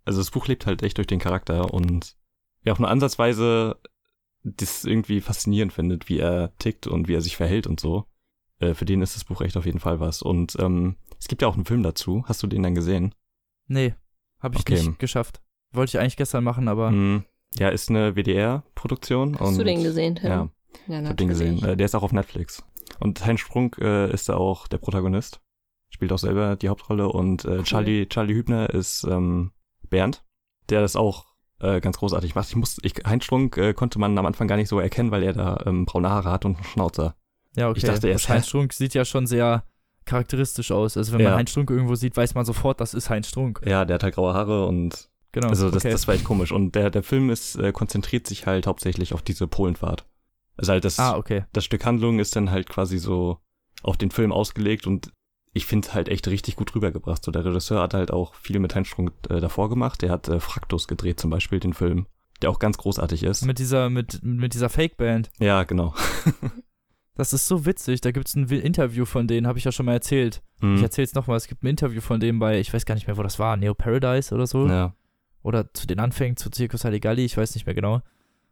[SPEAKER 2] also das Buch lebt halt echt durch den Charakter und ja auch nur ansatzweise das irgendwie faszinierend findet, wie er tickt und wie er sich verhält und so. Äh, für den ist das Buch echt auf jeden Fall was. Und ähm, es gibt ja auch einen Film dazu. Hast du den dann gesehen?
[SPEAKER 1] Nee, habe ich
[SPEAKER 2] Okay.
[SPEAKER 1] nicht geschafft. Wollte ich eigentlich gestern machen, aber
[SPEAKER 2] Mhm. Ja, ist eine WDR-Produktion.
[SPEAKER 3] Hast du den gesehen, Tim?
[SPEAKER 2] Ja,
[SPEAKER 3] ja
[SPEAKER 2] ich hab den gesehen. Äh, der ist auch auf Netflix. Und Heinz Sprunk äh, ist da auch der Protagonist. Spielt auch selber die Hauptrolle. Und äh,
[SPEAKER 3] Cool.
[SPEAKER 2] Charlie, Charlie Hübner ist ähm, Bernd, der das auch äh, ganz großartig macht. Ich muss, ich, Heinz Strunk äh, konnte man am Anfang gar nicht so erkennen, weil er da ähm, braune Haare hat und einen Schnauzer.
[SPEAKER 1] ja, okay.
[SPEAKER 2] Ich dachte erst,
[SPEAKER 1] Heinz
[SPEAKER 2] hä?
[SPEAKER 1] Strunk sieht ja schon sehr charakteristisch aus. Also wenn man
[SPEAKER 2] Ja.
[SPEAKER 1] Heinz Strunk irgendwo sieht, weiß man sofort, das ist Heinz Strunk.
[SPEAKER 2] Ja, der hat halt graue Haare und
[SPEAKER 1] Genau.
[SPEAKER 2] also das,
[SPEAKER 1] okay.
[SPEAKER 2] das war echt komisch. Und der, der Film ist, äh, konzentriert sich halt hauptsächlich auf diese Polenfahrt. Also halt das,
[SPEAKER 1] ah, okay.
[SPEAKER 2] das Stück Handlung ist dann halt quasi so auf den Film ausgelegt und ich finde halt echt richtig gut rübergebracht. So der Regisseur hat halt auch viel mit Heinz Strunk äh, davor gemacht. Der hat äh, Fraktus gedreht zum Beispiel, den Film, der auch ganz großartig ist.
[SPEAKER 1] Mit dieser, mit, mit dieser Fake-Band.
[SPEAKER 2] ja, genau. [laughs]
[SPEAKER 1] Das ist so witzig. Da gibt es ein Interview von denen, habe ich ja schon mal erzählt. Ich
[SPEAKER 2] Hm.
[SPEAKER 1] erzähl's nochmal. Es gibt ein Interview von denen bei, ich weiß gar nicht mehr, wo das war, Neo Paradise oder so.
[SPEAKER 2] Ja.
[SPEAKER 1] Oder zu den Anfängen zu Circus Halligalli, ich weiß nicht mehr genau.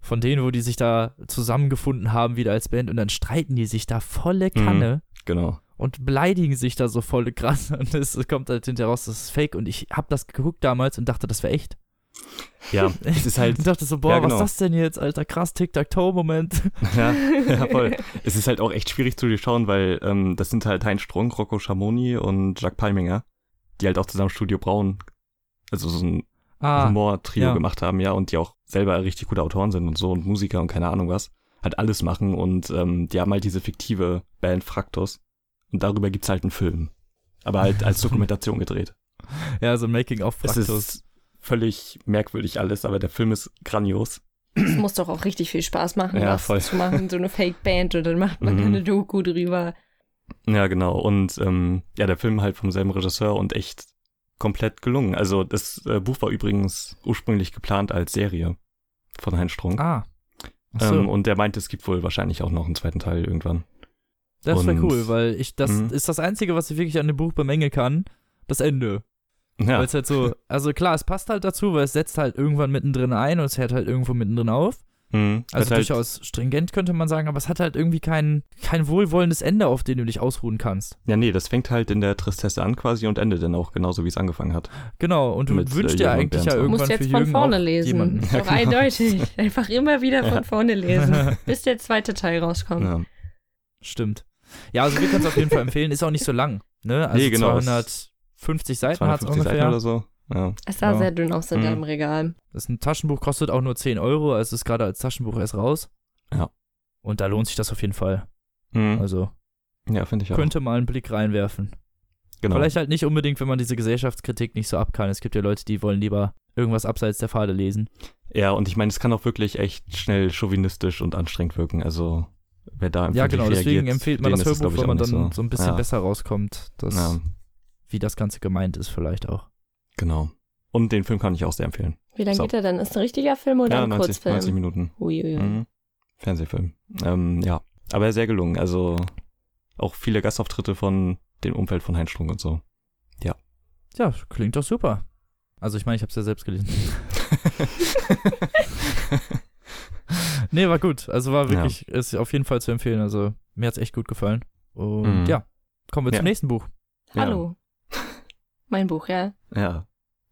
[SPEAKER 1] Von denen, wo die sich da zusammengefunden haben, wieder als Band und dann streiten die sich da volle
[SPEAKER 2] Mhm.
[SPEAKER 1] Kanne
[SPEAKER 2] Genau.
[SPEAKER 1] und beleidigen sich da so volle krass [laughs] und es kommt halt hinterher raus, das ist fake und ich hab das geguckt damals und dachte, das wäre echt.
[SPEAKER 2] Ja, [laughs] es ist halt,
[SPEAKER 1] Ich dachte so, boah,
[SPEAKER 2] Ja, genau.
[SPEAKER 1] was ist das denn jetzt, alter, krass, Tic-Tac-Toe-Moment. [laughs]
[SPEAKER 2] ja, ja, voll. Es ist halt auch echt schwierig zu durchschauen, weil ähm, das sind halt Heinz Strunk, Rocco Schamoni und Jacques Palminger, die halt auch zusammen Studio Braun, also so ein
[SPEAKER 1] Ah,
[SPEAKER 2] Humor-Trio
[SPEAKER 1] ja.
[SPEAKER 2] gemacht haben, ja, und die auch selber richtig gute Autoren sind und so und Musiker und keine Ahnung was, halt alles machen und ähm, die haben halt diese fiktive Band Fraktus und darüber gibt's halt einen Film. Aber halt als [laughs] Dokumentation gedreht.
[SPEAKER 1] ja, so ein Making-of
[SPEAKER 2] Es
[SPEAKER 1] Fraktus.
[SPEAKER 2] ist völlig merkwürdig alles, aber der Film ist grandios.
[SPEAKER 3] Es muss doch auch richtig viel Spaß machen,
[SPEAKER 2] Ja,
[SPEAKER 3] das
[SPEAKER 2] voll.
[SPEAKER 3] zu machen, so eine Fake-Band und dann macht man
[SPEAKER 2] Mhm.
[SPEAKER 3] eine Doku drüber.
[SPEAKER 2] Ja, genau. Und ähm, ja, der Film halt vom selben Regisseur und echt komplett gelungen. Also das äh, Buch war übrigens ursprünglich geplant als Serie von Heinz Strunk.
[SPEAKER 1] Ah. Achso,
[SPEAKER 2] Ähm, und der meint, es gibt wohl wahrscheinlich auch noch einen zweiten Teil irgendwann.
[SPEAKER 1] das wäre cool, weil ich, das
[SPEAKER 2] Mhm.
[SPEAKER 1] ist das Einzige, was ich wirklich an dem Buch bemängeln kann. Das Ende.
[SPEAKER 2] Ja,
[SPEAKER 1] Weil es halt so, also klar, es passt halt dazu, weil es setzt halt irgendwann mittendrin ein und es hört halt irgendwo mittendrin auf.
[SPEAKER 2] Mhm.
[SPEAKER 1] Also
[SPEAKER 2] Hat halt,
[SPEAKER 1] durchaus stringent könnte man sagen, aber es hat halt irgendwie kein, kein wohlwollendes Ende, auf dem du dich ausruhen kannst.
[SPEAKER 2] Ja, nee, das fängt halt in der Tristesse an quasi und endet dann auch genauso, wie es angefangen hat.
[SPEAKER 1] Genau, und du
[SPEAKER 2] Mit, äh,
[SPEAKER 1] wünschst dir
[SPEAKER 2] Jürgen und
[SPEAKER 1] eigentlich ja
[SPEAKER 2] Bernd.
[SPEAKER 3] Du
[SPEAKER 1] irgendwann
[SPEAKER 3] musst jetzt
[SPEAKER 1] für
[SPEAKER 3] von
[SPEAKER 1] Jürgen
[SPEAKER 3] vorne lesen.
[SPEAKER 2] Ja, [laughs] genau.
[SPEAKER 3] eindeutig. [laughs] Einfach immer wieder von
[SPEAKER 2] Ja.
[SPEAKER 3] vorne lesen, [laughs] bis der zweite Teil rauskommt.
[SPEAKER 2] Ja.
[SPEAKER 1] Stimmt. Ja, also wir können es auf jeden Fall empfehlen, ist auch nicht so lang, ne? Also
[SPEAKER 2] Nee, genau, es-
[SPEAKER 1] 250 Seiten hat es
[SPEAKER 2] 250
[SPEAKER 1] ungefähr.
[SPEAKER 2] Seiten oder so. Ja.
[SPEAKER 3] Es sah
[SPEAKER 1] Ja.
[SPEAKER 3] sehr dünn aus in
[SPEAKER 2] Mhm.
[SPEAKER 3] deinem Regal.
[SPEAKER 1] Das ist ein Taschenbuch, kostet auch nur 10 Euro, also es ist gerade als Taschenbuch erst raus.
[SPEAKER 2] Ja.
[SPEAKER 1] Und da lohnt sich das auf jeden Fall.
[SPEAKER 2] Mhm.
[SPEAKER 1] Also
[SPEAKER 2] ja, finde ich auch.
[SPEAKER 1] könnte mal einen Blick reinwerfen.
[SPEAKER 2] genau.
[SPEAKER 1] Vielleicht halt nicht unbedingt, wenn man diese Gesellschaftskritik nicht so ab kann. Es gibt ja Leute, die wollen lieber irgendwas abseits der Pfade lesen.
[SPEAKER 2] Ja, und ich meine, es kann auch wirklich echt schnell chauvinistisch und anstrengend wirken. Also wer da
[SPEAKER 1] Ja, genau, deswegen
[SPEAKER 2] reagiert,
[SPEAKER 1] empfiehlt man das Hörbuch, weil man dann
[SPEAKER 2] nicht
[SPEAKER 1] so ein bisschen
[SPEAKER 2] ja,
[SPEAKER 1] besser rauskommt, dass,
[SPEAKER 2] Ja,
[SPEAKER 1] wie das Ganze gemeint ist vielleicht auch.
[SPEAKER 2] Genau. Und den Film kann ich auch sehr empfehlen.
[SPEAKER 3] Wie lange
[SPEAKER 2] So.
[SPEAKER 3] geht er denn? Ist ein richtiger Film oder
[SPEAKER 2] ja,
[SPEAKER 3] ein
[SPEAKER 2] 90,
[SPEAKER 3] Kurzfilm?
[SPEAKER 2] 90 Minuten.
[SPEAKER 3] Uiuiui.
[SPEAKER 2] Mhm. Fernsehfilm. Ähm, ja, aber sehr gelungen. Also auch viele Gastauftritte von dem Umfeld von Heinz Strunk und so.
[SPEAKER 1] Ja, klingt doch super. Also ich meine, ich habe es ja selbst gelesen. [laughs] nee, war gut. Also war wirklich, ist auf jeden Fall zu empfehlen. Also mir hat's echt gut gefallen. Und
[SPEAKER 2] Mhm.
[SPEAKER 1] ja, kommen wir
[SPEAKER 2] Ja.
[SPEAKER 1] zum nächsten Buch.
[SPEAKER 3] Hallo. Mein Buch, ja.
[SPEAKER 2] ja,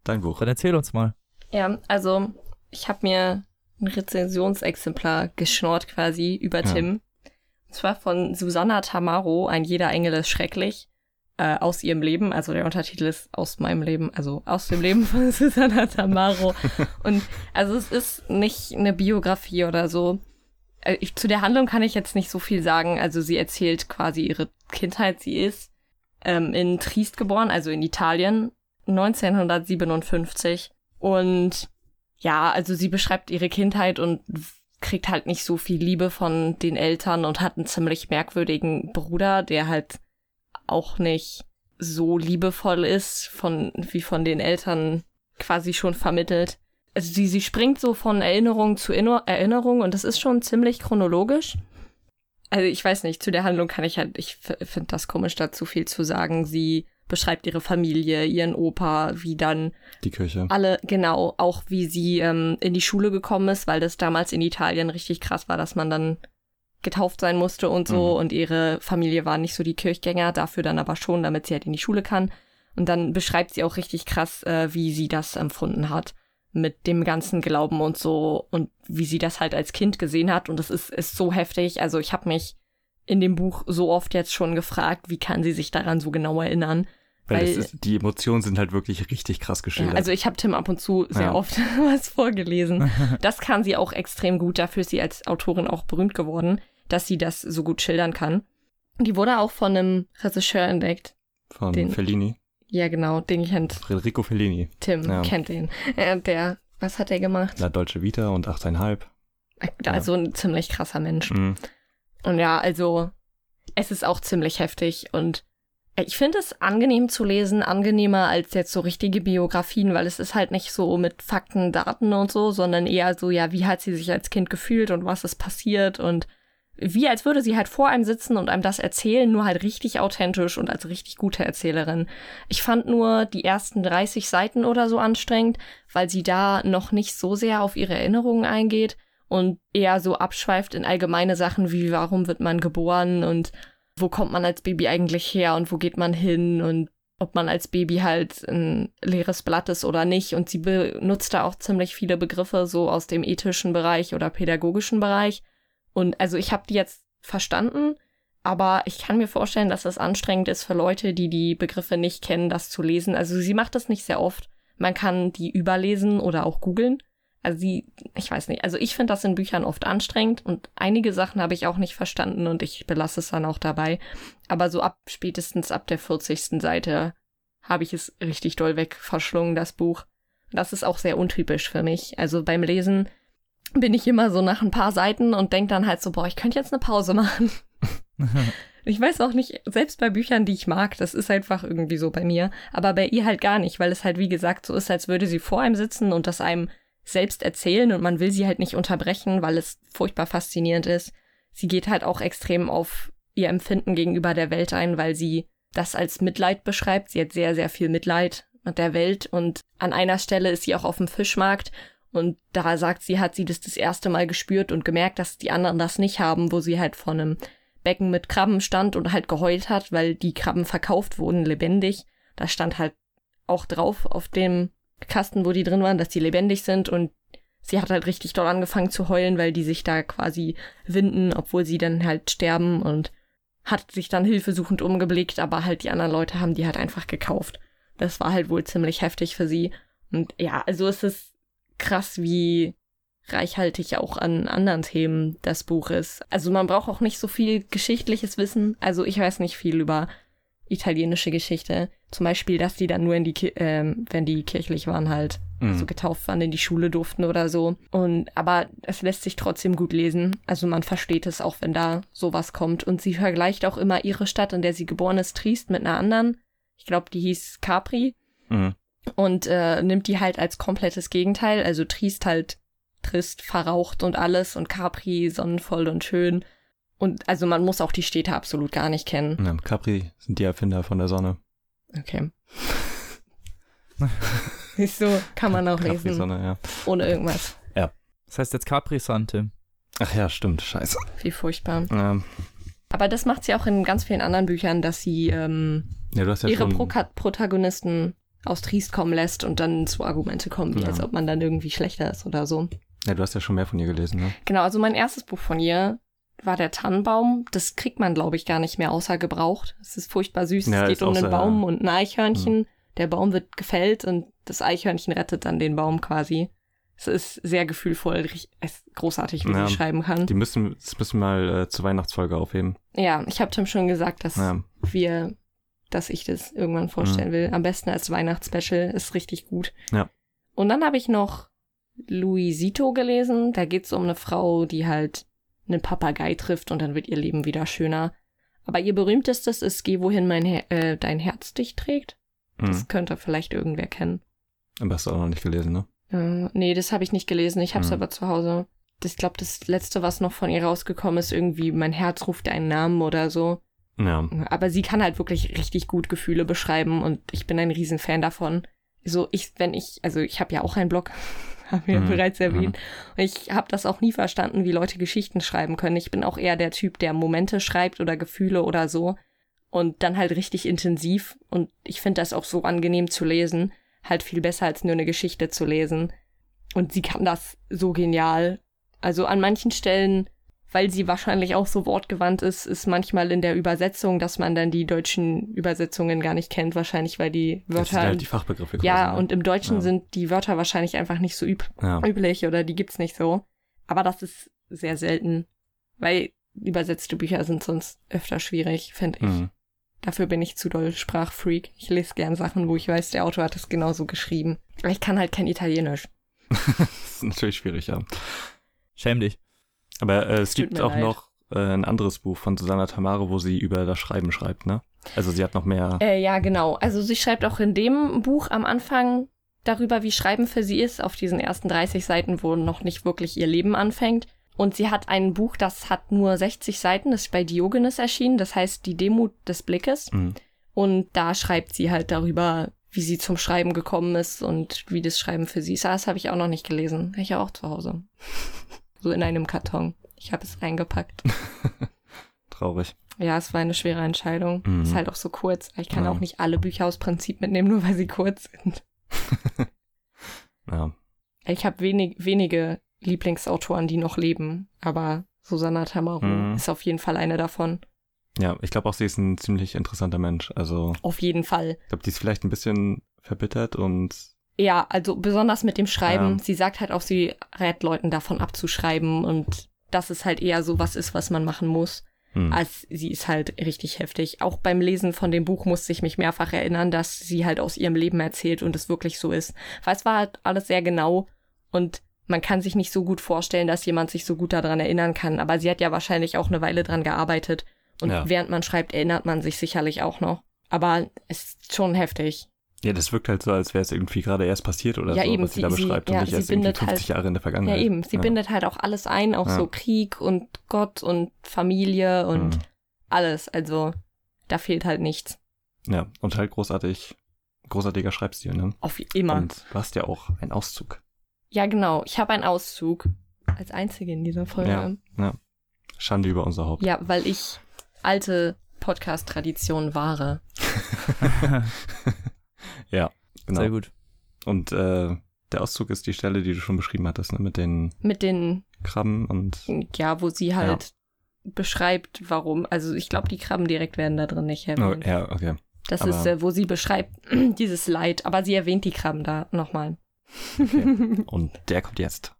[SPEAKER 2] dein Buch.
[SPEAKER 1] Dann erzähl uns mal.
[SPEAKER 3] Ja, also ich habe mir ein Rezensionsexemplar geschnort quasi über
[SPEAKER 2] Ja.
[SPEAKER 3] Tim. Und zwar von Susanna Tamaro, Ein jeder Engel ist schrecklich, äh, aus ihrem Leben. Also der Untertitel ist aus meinem Leben, also aus dem Leben von [laughs] Susanna Tamaro. Und also es ist nicht eine Biografie oder so. Äh, Ich, zu der Handlung kann ich jetzt nicht so viel sagen. Also sie erzählt quasi ihre Kindheit. Sie ist ähm, in Triest geboren, also in Italien, 1957. Und ja, also sie beschreibt ihre Kindheit und kriegt halt nicht so viel Liebe von den Eltern und hat einen ziemlich merkwürdigen Bruder, der halt auch nicht so liebevoll ist von wie von den Eltern quasi schon vermittelt. Also sie, sie springt so von Erinnerung zu Inno Erinnerung und das ist schon ziemlich chronologisch. Also ich weiß nicht, zu der Handlung kann ich halt, ich finde das komisch, dazu viel zu sagen. Sie beschreibt ihre Familie, ihren Opa, wie dann
[SPEAKER 2] Die Kirche.
[SPEAKER 3] alle, genau, auch wie sie ähm, in die Schule gekommen ist, weil das damals in Italien richtig krass war, dass man dann getauft sein musste und so
[SPEAKER 2] Mhm.
[SPEAKER 3] und ihre Familie war nicht so die Kirchgänger, dafür dann aber schon, damit sie halt in die Schule kann. Und dann beschreibt sie auch richtig krass, äh, wie sie das empfunden hat mit dem ganzen Glauben und so und wie sie das halt als Kind gesehen hat und das ist, ist so heftig. Also ich habe mich in dem Buch so oft jetzt schon gefragt, wie kann sie sich daran so genau erinnern?
[SPEAKER 2] Weil,
[SPEAKER 3] weil-
[SPEAKER 2] ist, die Emotionen sind halt wirklich richtig krass
[SPEAKER 3] Ja,
[SPEAKER 2] geschildert.
[SPEAKER 3] also ich habe Tim ab und zu sehr
[SPEAKER 2] Ja.
[SPEAKER 3] oft [laughs] was vorgelesen. [laughs] Das kann sie auch extrem gut, dafür ist sie als Autorin auch berühmt geworden, dass sie das so gut schildern kann. Die wurde auch von einem Regisseur entdeckt.
[SPEAKER 2] Von
[SPEAKER 3] den-
[SPEAKER 2] Fellini.
[SPEAKER 3] Ja, genau, den kennt
[SPEAKER 2] Federico Fellini.
[SPEAKER 3] Tim,
[SPEAKER 2] Ja.
[SPEAKER 3] kennt den. Äh, der, was hat er gemacht?
[SPEAKER 2] La Dolce Vita und 8,5.
[SPEAKER 3] Also ein ziemlich krasser Mensch.
[SPEAKER 2] Mhm.
[SPEAKER 3] Und ja, also es ist auch ziemlich heftig und ich finde es angenehm zu lesen, angenehmer als jetzt so richtige Biografien, weil es ist halt nicht so mit Fakten, Daten und so, sondern eher so, ja, wie hat sie sich als Kind gefühlt und was ist passiert und wie als würde sie halt vor einem sitzen und einem das erzählen, nur halt richtig authentisch und als richtig gute Erzählerin. Ich fand nur die ersten 30 Seiten oder so anstrengend, weil sie da noch nicht so sehr auf ihre Erinnerungen eingeht und eher so abschweift in allgemeine Sachen wie warum wird man geboren und wo kommt man als Baby eigentlich her und wo geht man hin und ob man als Baby halt ein leeres Blatt ist oder nicht. Und sie benutzt da auch ziemlich viele Begriffe so aus dem ethischen Bereich oder pädagogischen Bereich. Und also ich habe die jetzt verstanden, aber ich kann mir vorstellen, dass das anstrengend ist für Leute, die die Begriffe nicht kennen, das zu lesen. Also sie macht das nicht sehr oft. Man kann die überlesen oder auch googeln. Also sie, ich weiß nicht, also ich finde das in Büchern oft anstrengend und einige Sachen habe ich auch nicht verstanden und ich belasse es dann auch dabei. Aber so ab spätestens ab der 40. Seite habe ich es richtig doll weg verschlungen, das Buch. Das ist auch sehr untypisch für mich. Also beim Lesen bin ich immer so nach ein paar Seiten und denke dann halt so, boah, ich könnte jetzt eine Pause machen. [laughs] Ich weiß auch nicht, selbst bei Büchern, die ich mag, das ist einfach irgendwie so bei mir, aber bei ihr halt gar nicht, weil es halt wie gesagt so ist, als würde sie vor einem sitzen und das einem selbst erzählen und man will sie halt nicht unterbrechen, weil es furchtbar faszinierend ist. Sie geht halt auch extrem auf ihr Empfinden gegenüber der Welt ein, weil sie das als Mitleid beschreibt. Sie hat sehr, sehr viel Mitleid mit der Welt und an einer Stelle ist sie auch auf dem Fischmarkt und da sagt sie, hat sie das das erste Mal gespürt und gemerkt, dass die anderen das nicht haben, wo sie halt vor einem Becken mit Krabben stand und halt geheult hat, weil die Krabben verkauft wurden, lebendig. Da stand halt auch drauf auf dem Kasten, wo die drin waren, dass die lebendig sind und sie hat halt richtig doll angefangen zu heulen, weil die sich da quasi winden, obwohl sie dann halt sterben und hat sich dann hilfesuchend umgeblickt, aber halt die anderen Leute haben die halt einfach gekauft. Das war halt wohl ziemlich heftig für sie. Und ja, also es ist krass, wie reichhaltig auch an anderen Themen das Buch ist. Also man braucht auch nicht so viel geschichtliches Wissen. Also ich weiß nicht viel über italienische Geschichte. Zum Beispiel, dass die dann nur in die, Ki ähm, wenn die kirchlich waren, halt
[SPEAKER 2] Mhm.
[SPEAKER 3] so getauft waren, in die Schule durften oder so. Und aber es lässt sich trotzdem gut lesen. Also man versteht es auch, wenn da sowas kommt. Und sie vergleicht auch immer ihre Stadt, in der sie geboren ist, Triest, mit einer anderen. Ich glaube, die hieß Capri
[SPEAKER 2] Mhm.
[SPEAKER 3] Und äh, nimmt die halt als komplettes Gegenteil. Also Triest halt trist, verraucht und alles und Capri sonnenvoll und schön. Und also man muss auch die Städte absolut gar nicht kennen.
[SPEAKER 2] Ja, Capri sind die Erfinder von der Sonne.
[SPEAKER 3] Okay. [laughs] Siehst du, kann man auch lesen,
[SPEAKER 2] Capri-Sonne, ja.
[SPEAKER 3] ohne irgendwas.
[SPEAKER 1] Das heißt jetzt Capri Sante.
[SPEAKER 2] Ach ja, stimmt, scheiße.
[SPEAKER 3] Wie furchtbar.
[SPEAKER 2] Ähm,
[SPEAKER 3] Aber das macht sie auch in ganz vielen anderen Büchern, dass sie ähm,
[SPEAKER 2] ja, du hast ja
[SPEAKER 3] ihre
[SPEAKER 2] schon...
[SPEAKER 3] Proka Protagonisten aus Triest kommen lässt und dann zu Argumente kommen, wie
[SPEAKER 2] Ja.
[SPEAKER 3] als ob man dann irgendwie schlechter ist oder so.
[SPEAKER 2] Ja, du hast ja schon mehr von ihr gelesen, ne?
[SPEAKER 3] Genau, also mein erstes Buch von ihr war der Tannenbaum. Das kriegt man, glaube ich, gar nicht mehr außer gebraucht. Es ist furchtbar süß.
[SPEAKER 2] Ja,
[SPEAKER 3] es geht um einen Baum und ein Eichhörnchen. Der Baum wird gefällt und das Eichhörnchen rettet dann den Baum quasi. Es ist sehr gefühlvoll, es großartig, wie
[SPEAKER 2] Ja,
[SPEAKER 3] sie schreiben kann.
[SPEAKER 2] Die müssen, das müssen wir mal äh, zur Weihnachtsfolge aufheben.
[SPEAKER 3] Ja, ich habe Tim schon gesagt, dass wir, dass ich das irgendwann vorstellen will. Am besten als Weihnachtsspecial, ist richtig gut.
[SPEAKER 2] Ja.
[SPEAKER 3] Und dann habe ich noch Luisito gelesen. Da geht es um eine Frau, die halt einen Papagei trifft und dann wird ihr Leben wieder schöner. Aber ihr berühmtestes ist Geh wohin mein Her äh, dein Herz dich trägt. Das
[SPEAKER 2] Mhm.
[SPEAKER 3] könnte vielleicht irgendwer kennen.
[SPEAKER 2] Aber hast du auch noch nicht gelesen, ne?
[SPEAKER 3] Äh, nee, das habe ich nicht gelesen. Ich habe es
[SPEAKER 2] Mhm.
[SPEAKER 3] aber zu Hause. Das- Ich glaube, das letzte, was noch von ihr rausgekommen ist, irgendwie Mein Herz ruft einen Namen oder so.
[SPEAKER 2] Ja.
[SPEAKER 3] Aber sie kann halt wirklich richtig gut Gefühle beschreiben und ich bin ein Riesenfan davon. So, ich, wenn ich, also ich habe ja auch einen Blog, [laughs] haben wir
[SPEAKER 2] Mhm.
[SPEAKER 3] bereits erwähnt. Und ich habe das auch nie verstanden, wie Leute Geschichten schreiben können. Ich bin auch eher der Typ, der Momente schreibt oder Gefühle oder so. Und dann halt richtig intensiv. Und ich finde das auch so angenehm zu lesen. Halt viel besser als nur eine Geschichte zu lesen. Und sie kann das so genial. Also an manchen Stellen weil sie wahrscheinlich auch so wortgewandt ist, ist manchmal in der Übersetzung, dass man dann die deutschen Übersetzungen gar nicht kennt, wahrscheinlich, weil die
[SPEAKER 2] Das
[SPEAKER 3] Wörter.
[SPEAKER 2] sind halt die Fachbegriffe quasi,
[SPEAKER 3] ja,
[SPEAKER 2] ne?
[SPEAKER 3] und im Deutschen
[SPEAKER 2] Ja.
[SPEAKER 3] sind die Wörter wahrscheinlich einfach nicht so üb
[SPEAKER 2] Ja.
[SPEAKER 3] üblich oder die gibt's nicht so. Aber das ist sehr selten, weil übersetzte Bücher sind sonst öfter schwierig, finde ich.
[SPEAKER 2] Mhm.
[SPEAKER 3] Dafür bin ich zu doll Sprachfreak. Ich lese gern Sachen, wo ich weiß, der Autor hat es genauso geschrieben. Aber ich kann halt kein Italienisch. [laughs]
[SPEAKER 2] das ist natürlich schwierig, ja.
[SPEAKER 1] Schäm dich.
[SPEAKER 2] Aber äh, es
[SPEAKER 3] Tut
[SPEAKER 2] gibt auch
[SPEAKER 3] leid.
[SPEAKER 2] noch äh, ein anderes Buch von Susanna Tamare, wo sie über das Schreiben schreibt, ne? Also sie hat noch mehr.
[SPEAKER 3] Äh, ja, genau. Also sie schreibt auch in dem Buch am Anfang darüber, wie Schreiben für sie ist, auf diesen ersten 30 Seiten, wo noch nicht wirklich ihr Leben anfängt. Und sie hat ein Buch, das hat nur 60 Seiten, das ist bei Diogenes erschienen, das heißt Die Demut des Blickes.
[SPEAKER 2] Mhm.
[SPEAKER 3] Und da schreibt sie halt darüber, wie sie zum Schreiben gekommen ist und wie das Schreiben für sie ist. Ah, Das habe ich auch noch nicht gelesen. Ich ja auch zu Hause. [laughs] so in einem Karton. Ich habe es eingepackt. [laughs]
[SPEAKER 2] Traurig.
[SPEAKER 3] Ja, es war eine schwere Entscheidung.
[SPEAKER 2] Mhm.
[SPEAKER 3] Ist halt auch so kurz. Ich kann
[SPEAKER 2] Ja.
[SPEAKER 3] auch nicht alle Bücher aus Prinzip mitnehmen, nur weil sie kurz sind. [laughs]
[SPEAKER 2] Ja.
[SPEAKER 3] Ich habe wenig, wenige Lieblingsautoren, die noch leben, aber Susanna Tamaro
[SPEAKER 2] Mhm.
[SPEAKER 3] ist auf jeden Fall eine davon.
[SPEAKER 2] Ja, ich glaube auch, sie ist ein ziemlich interessanter Mensch. Also,
[SPEAKER 3] Auf jeden Fall.
[SPEAKER 2] ich glaube, die ist vielleicht ein bisschen verbittert und
[SPEAKER 3] Ja, also besonders mit dem Schreiben.
[SPEAKER 2] Ja.
[SPEAKER 3] Sie sagt halt auch, sie rät Leuten davon abzuschreiben und dass es halt eher so was ist, was man machen muss.
[SPEAKER 2] hm,
[SPEAKER 3] als sie ist halt richtig heftig. Auch beim Lesen von dem Buch musste ich mich mehrfach erinnern, dass sie halt aus ihrem Leben erzählt und es wirklich so ist. Weil es war halt alles sehr genau und man kann sich nicht so gut vorstellen, dass jemand sich so gut daran erinnern kann. Aber sie hat ja wahrscheinlich auch eine Weile dran gearbeitet und
[SPEAKER 2] Ja.
[SPEAKER 3] während man schreibt, erinnert man sich sicherlich auch noch. Aber es ist schon heftig.
[SPEAKER 2] Ja, das wirkt halt so, als wäre es irgendwie gerade erst passiert oder
[SPEAKER 3] Ja,
[SPEAKER 2] so,
[SPEAKER 3] eben,
[SPEAKER 2] was sie,
[SPEAKER 3] sie-
[SPEAKER 2] da
[SPEAKER 3] sie-
[SPEAKER 2] beschreibt
[SPEAKER 3] ja,
[SPEAKER 2] und nicht
[SPEAKER 3] sie
[SPEAKER 2] erst irgendwie
[SPEAKER 3] bindet
[SPEAKER 2] 50 Jahre in der
[SPEAKER 3] Ja,
[SPEAKER 2] Vergangenheit.
[SPEAKER 3] eben. Sie bindet halt auch alles ein, auch
[SPEAKER 2] Ja.
[SPEAKER 3] so Krieg und Gott und Familie und
[SPEAKER 2] Mhm.
[SPEAKER 3] alles. Also da fehlt halt nichts.
[SPEAKER 2] Ja, und halt großartig, großartiger Schreibstil, ne?
[SPEAKER 3] Auf immer.
[SPEAKER 2] Und du hast ja auch einen Auszug.
[SPEAKER 3] Ja, genau. Ich habe einen Auszug. Als einzige in dieser Folge.
[SPEAKER 2] Ja. Ja. Schande über unser Haupt.
[SPEAKER 3] Ja, weil ich alte Podcast-Traditionen wahre. [laughs] [laughs]
[SPEAKER 2] ja, genau.
[SPEAKER 1] Sehr gut.
[SPEAKER 2] Und äh, der Auszug ist die Stelle, die du schon beschrieben hattest, ne? Mit den
[SPEAKER 3] Mit den,
[SPEAKER 2] Krabben und
[SPEAKER 3] ja, wo sie halt beschreibt, warum. Also ich glaube, die Krabben direkt werden da drin nicht
[SPEAKER 2] oh,
[SPEAKER 3] erwähnt.
[SPEAKER 2] ja, okay.
[SPEAKER 3] das
[SPEAKER 2] aber-
[SPEAKER 3] ist, äh, wo sie beschreibt [clears throat] dieses Leid. Aber sie erwähnt die Krabben da nochmal. [laughs]
[SPEAKER 2] Und der kommt jetzt.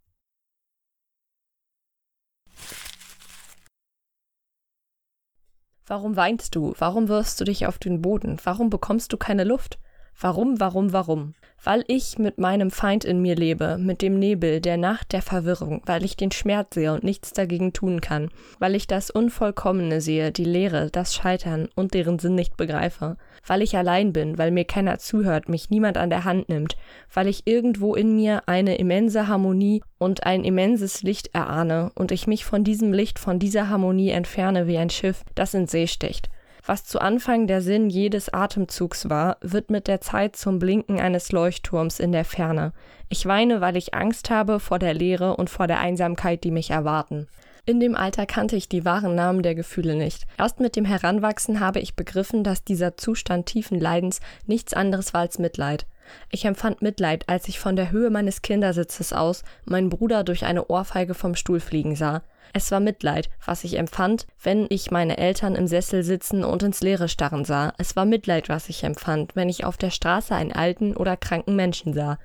[SPEAKER 3] Warum weinst du? Warum wirfst du dich auf den Boden? Warum bekommst du keine Luft? Warum, warum, warum? Weil ich mit meinem Feind in mir lebe, mit dem Nebel, der Nacht, der Verwirrung, weil ich den Schmerz sehe und nichts dagegen tun kann, weil ich das Unvollkommene sehe, die Leere, das Scheitern und deren Sinn nicht begreife, weil ich allein bin, weil mir keiner zuhört, mich niemand an der Hand nimmt, weil ich irgendwo in mir eine immense Harmonie und ein immenses Licht erahne und ich mich von diesem Licht, von dieser Harmonie entferne wie ein Schiff, das in See sticht. Was zu Anfang der Sinn jedes Atemzugs war, wird mit der Zeit zum Blinken eines Leuchtturms in der Ferne. Ich weine, weil ich Angst habe vor der Leere und vor der Einsamkeit, die mich erwarten. In dem Alter kannte ich die wahren Namen der Gefühle nicht. Erst mit dem Heranwachsen habe ich begriffen, dass dieser Zustand tiefen Leidens nichts anderes war als Mitleid. Ich empfand Mitleid, als ich von der Höhe meines Kindersitzes aus meinen Bruder durch eine Ohrfeige vom Stuhl fliegen sah. Es war Mitleid, was ich empfand, wenn ich meine Eltern im Sessel sitzen und ins Leere starren sah. Es war Mitleid, was ich empfand, wenn ich auf der Straße einen alten oder kranken Menschen sah.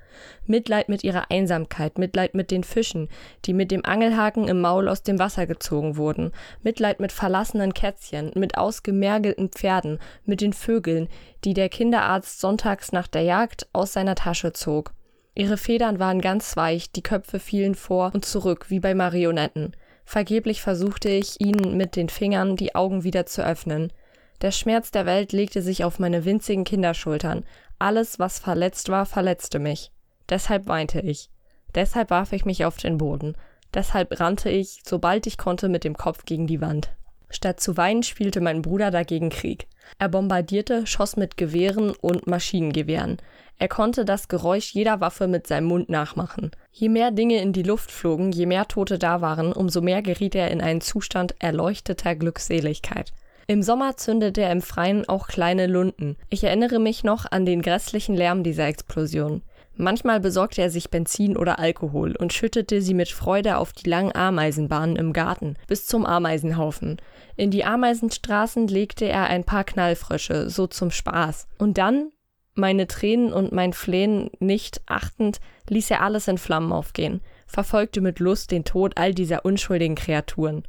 [SPEAKER 3] Mitleid mit ihrer Einsamkeit, Mitleid mit den Fischen, die mit dem Angelhaken im Maul aus dem Wasser gezogen wurden, Mitleid mit verlassenen Kätzchen, mit ausgemergelten Pferden, mit den Vögeln, die der Kinderarzt sonntags nach der Jagd aus seiner Tasche zog. Ihre Federn waren ganz weich, die Köpfe fielen vor und zurück wie bei Marionetten. Vergeblich versuchte ich, ihnen mit den Fingern die Augen wieder zu öffnen. Der Schmerz der Welt legte sich auf meine winzigen Kinderschultern. Alles, was verletzt war, verletzte mich. Deshalb weinte ich. Deshalb warf ich mich auf den Boden. Deshalb rannte ich, sobald ich konnte, mit dem Kopf gegen die Wand. Statt zu weinen, spielte mein Bruder dagegen Krieg. Er bombardierte, schoss mit Gewehren und Maschinengewehren. Er konnte das Geräusch jeder Waffe mit seinem Mund nachmachen. Je mehr Dinge in die Luft flogen, je mehr Tote da waren, umso mehr geriet er in einen Zustand erleuchteter Glückseligkeit. Im Sommer zündete er im Freien auch kleine Lunden. Ich erinnere mich noch an den grässlichen Lärm dieser Explosion. Manchmal besorgte er sich Benzin oder Alkohol und schüttete sie mit Freude auf die langen Ameisenbahnen im Garten bis zum Ameisenhaufen. In die Ameisenstraßen legte er ein paar Knallfrösche, so zum Spaß. Und dann, meine Tränen und mein Flehen nicht achtend, ließ er alles in Flammen aufgehen, verfolgte mit Lust den Tod all dieser unschuldigen Kreaturen.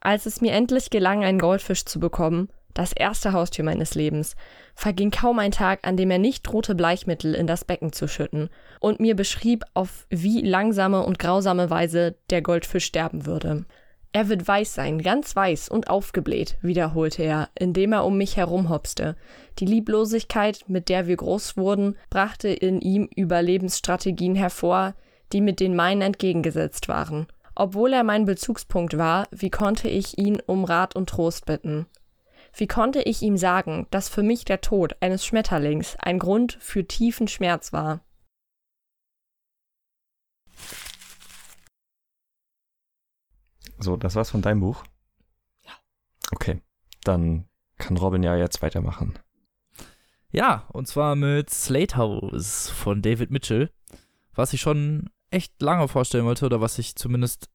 [SPEAKER 3] Als es mir endlich gelang, einen Goldfisch zu bekommen, das erste Haustier meines Lebens, verging kaum ein Tag, an dem er nicht drohte, Bleichmittel in das Becken zu schütten und mir beschrieb, auf wie langsame und grausame Weise der Goldfisch sterben würde. Er wird weiß sein, ganz weiß und aufgebläht, wiederholte er, indem er um mich herumhopste. Die Lieblosigkeit, mit der wir groß wurden, brachte in ihm Überlebensstrategien hervor, die mit den meinen entgegengesetzt waren. Obwohl er mein Bezugspunkt war, wie konnte ich ihn um Rat und Trost bitten? Wie konnte ich ihm sagen, dass für mich der Tod eines Schmetterlings ein Grund für tiefen Schmerz war?
[SPEAKER 2] So, das war's von deinem Buch?
[SPEAKER 3] Ja.
[SPEAKER 2] Okay, dann kann Robin ja jetzt weitermachen.
[SPEAKER 1] Ja, und zwar mit Slate House von David Mitchell, was ich schon echt lange vorstellen wollte oder was ich zumindest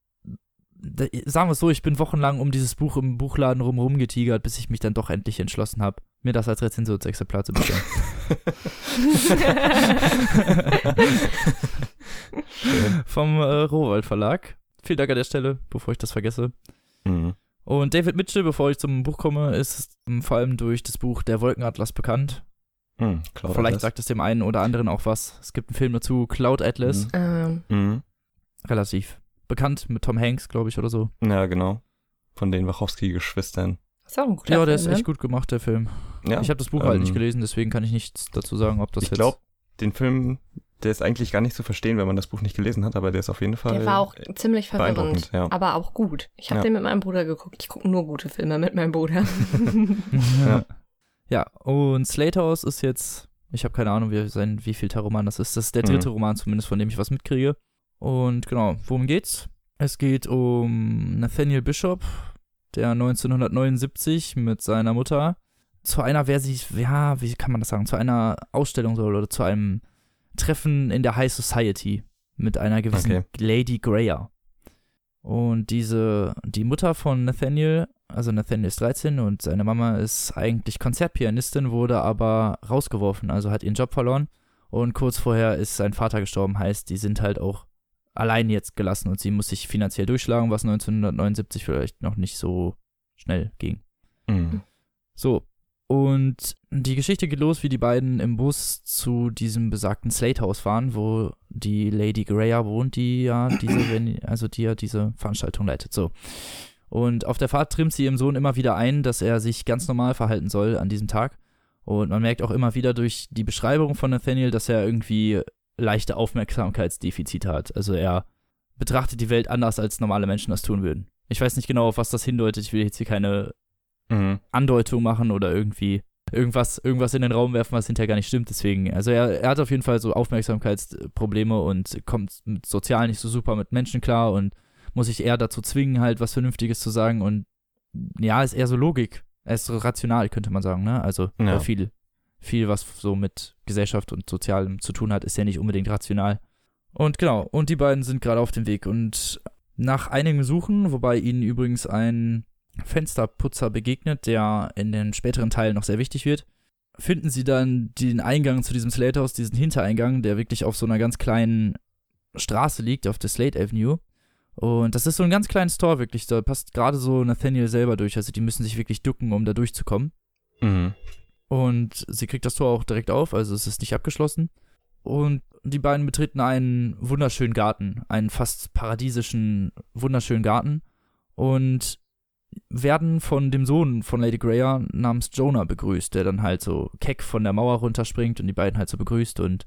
[SPEAKER 1] sagen wir es so, ich bin wochenlang um dieses Buch im Buchladen rum getigert, bis ich mich dann doch endlich entschlossen habe, mir das als Rezensionsexemplar zu bestellen. [laughs] [laughs] Vom äh, Rowold Verlag. Vielen Dank an der Stelle, bevor ich das vergesse.
[SPEAKER 2] Mhm.
[SPEAKER 1] Und David Mitchell, bevor ich zum Buch komme, ist vor allem durch das Buch Der Wolkenatlas bekannt.
[SPEAKER 2] Mhm, Cloud
[SPEAKER 1] Vielleicht
[SPEAKER 2] Atlas.
[SPEAKER 1] sagt es dem einen oder anderen auch was. Es gibt einen Film dazu, Cloud Atlas.
[SPEAKER 2] Mhm.
[SPEAKER 3] Ähm,
[SPEAKER 2] Mhm.
[SPEAKER 1] Relativ bekannt mit Tom Hanks, glaube ich, oder so.
[SPEAKER 2] Ja, genau. Von den Wachowski-Geschwistern.
[SPEAKER 3] ist auch ein guter
[SPEAKER 1] Ja, der
[SPEAKER 3] Film,
[SPEAKER 1] ist
[SPEAKER 3] ne?
[SPEAKER 1] echt gut gemacht, der Film.
[SPEAKER 2] Ja.
[SPEAKER 1] Ich habe das Buch halt
[SPEAKER 2] ähm,
[SPEAKER 1] nicht gelesen, deswegen kann ich nichts dazu sagen, ob das
[SPEAKER 2] ich
[SPEAKER 1] jetzt.
[SPEAKER 2] glaube, den Film, der ist eigentlich gar nicht zu verstehen, wenn man das Buch nicht gelesen hat, aber der ist auf jeden Fall.
[SPEAKER 3] Der war auch ziemlich verwirrend,
[SPEAKER 2] beeindruckend, ja.
[SPEAKER 3] aber auch gut. Ich habe
[SPEAKER 2] Ja.
[SPEAKER 3] den mit meinem Bruder geguckt. Ich gucke nur gute Filme mit meinem Bruder. [laughs]
[SPEAKER 1] ja. ja, und Slate House ist jetzt, ich habe keine Ahnung, wie, sein, wie viel der Roman das ist. Das ist der dritte
[SPEAKER 2] Mhm.
[SPEAKER 1] Roman zumindest, von dem ich was mitkriege. Und genau, worum geht's? Es geht um Nathaniel Bishop, der 1979 mit seiner Mutter zu einer, wer sich, ja, wie kann man das sagen, zu einer Ausstellung soll oder zu einem Treffen in der High Society mit einer gewissen
[SPEAKER 2] Okay.
[SPEAKER 1] Lady Greyer. Und diese, die Mutter von Nathaniel, also Nathaniel ist 13 und seine Mama ist eigentlich Konzertpianistin, wurde aber rausgeworfen, also hat ihren Job verloren. Und kurz vorher ist sein Vater gestorben, heißt, die sind halt auch allein jetzt gelassen und sie muss sich finanziell durchschlagen, was 1979 vielleicht noch nicht so schnell ging.
[SPEAKER 2] Mhm.
[SPEAKER 1] So, Und die Geschichte geht los, wie die beiden im Bus zu diesem besagten Slate House fahren, wo die Lady Greya wohnt, die ja diese, [clears throat] also die ja diese Veranstaltung leitet. So. Und auf der Fahrt trimmt sie ihrem Sohn immer wieder ein, dass er sich ganz normal verhalten soll an diesem Tag. Und man merkt auch immer wieder durch die Beschreibung von Nathaniel, dass er irgendwie leichte Aufmerksamkeitsdefizite hat. Also er betrachtet die Welt anders, als normale Menschen das tun würden. Ich weiß nicht genau, auf was das hindeutet. Ich will jetzt hier keine mhm. Andeutung machen oder irgendwie irgendwas, irgendwas in den Raum werfen, was hinterher gar nicht stimmt. Deswegen, also er, er hat auf jeden Fall so Aufmerksamkeitsprobleme und kommt sozial nicht so super mit Menschen klar und muss sich eher dazu zwingen, halt was Vernünftiges zu sagen. Und ja, ist eher so Logik. Er ist so rational, könnte man sagen, ne? Also ja. viel, viel, was so mit Gesellschaft und Sozialem zu tun hat, ist ja nicht unbedingt rational. Und genau, und die beiden sind gerade auf dem Weg. Und nach einigem Suchen, wobei ihnen übrigens ein Fensterputzer begegnet, der in den späteren Teilen noch sehr wichtig wird, finden sie dann den Eingang zu diesem Slate-Haus, diesen Hintereingang, der wirklich auf so einer ganz kleinen Straße liegt, auf der Slate Avenue. Und das ist so ein ganz kleines Tor, wirklich. Da passt gerade so Nathaniel selber durch. Also die müssen sich wirklich ducken, um da durchzukommen. Mhm. Und sie kriegt das Tor auch direkt auf, also es ist nicht abgeschlossen. Und die beiden betreten einen wunderschönen Garten, einen fast paradiesischen, wunderschönen Garten. Und werden von dem Sohn von Lady Greer namens Jonah begrüßt, der dann halt so keck von der Mauer runterspringt und die beiden halt so begrüßt. Und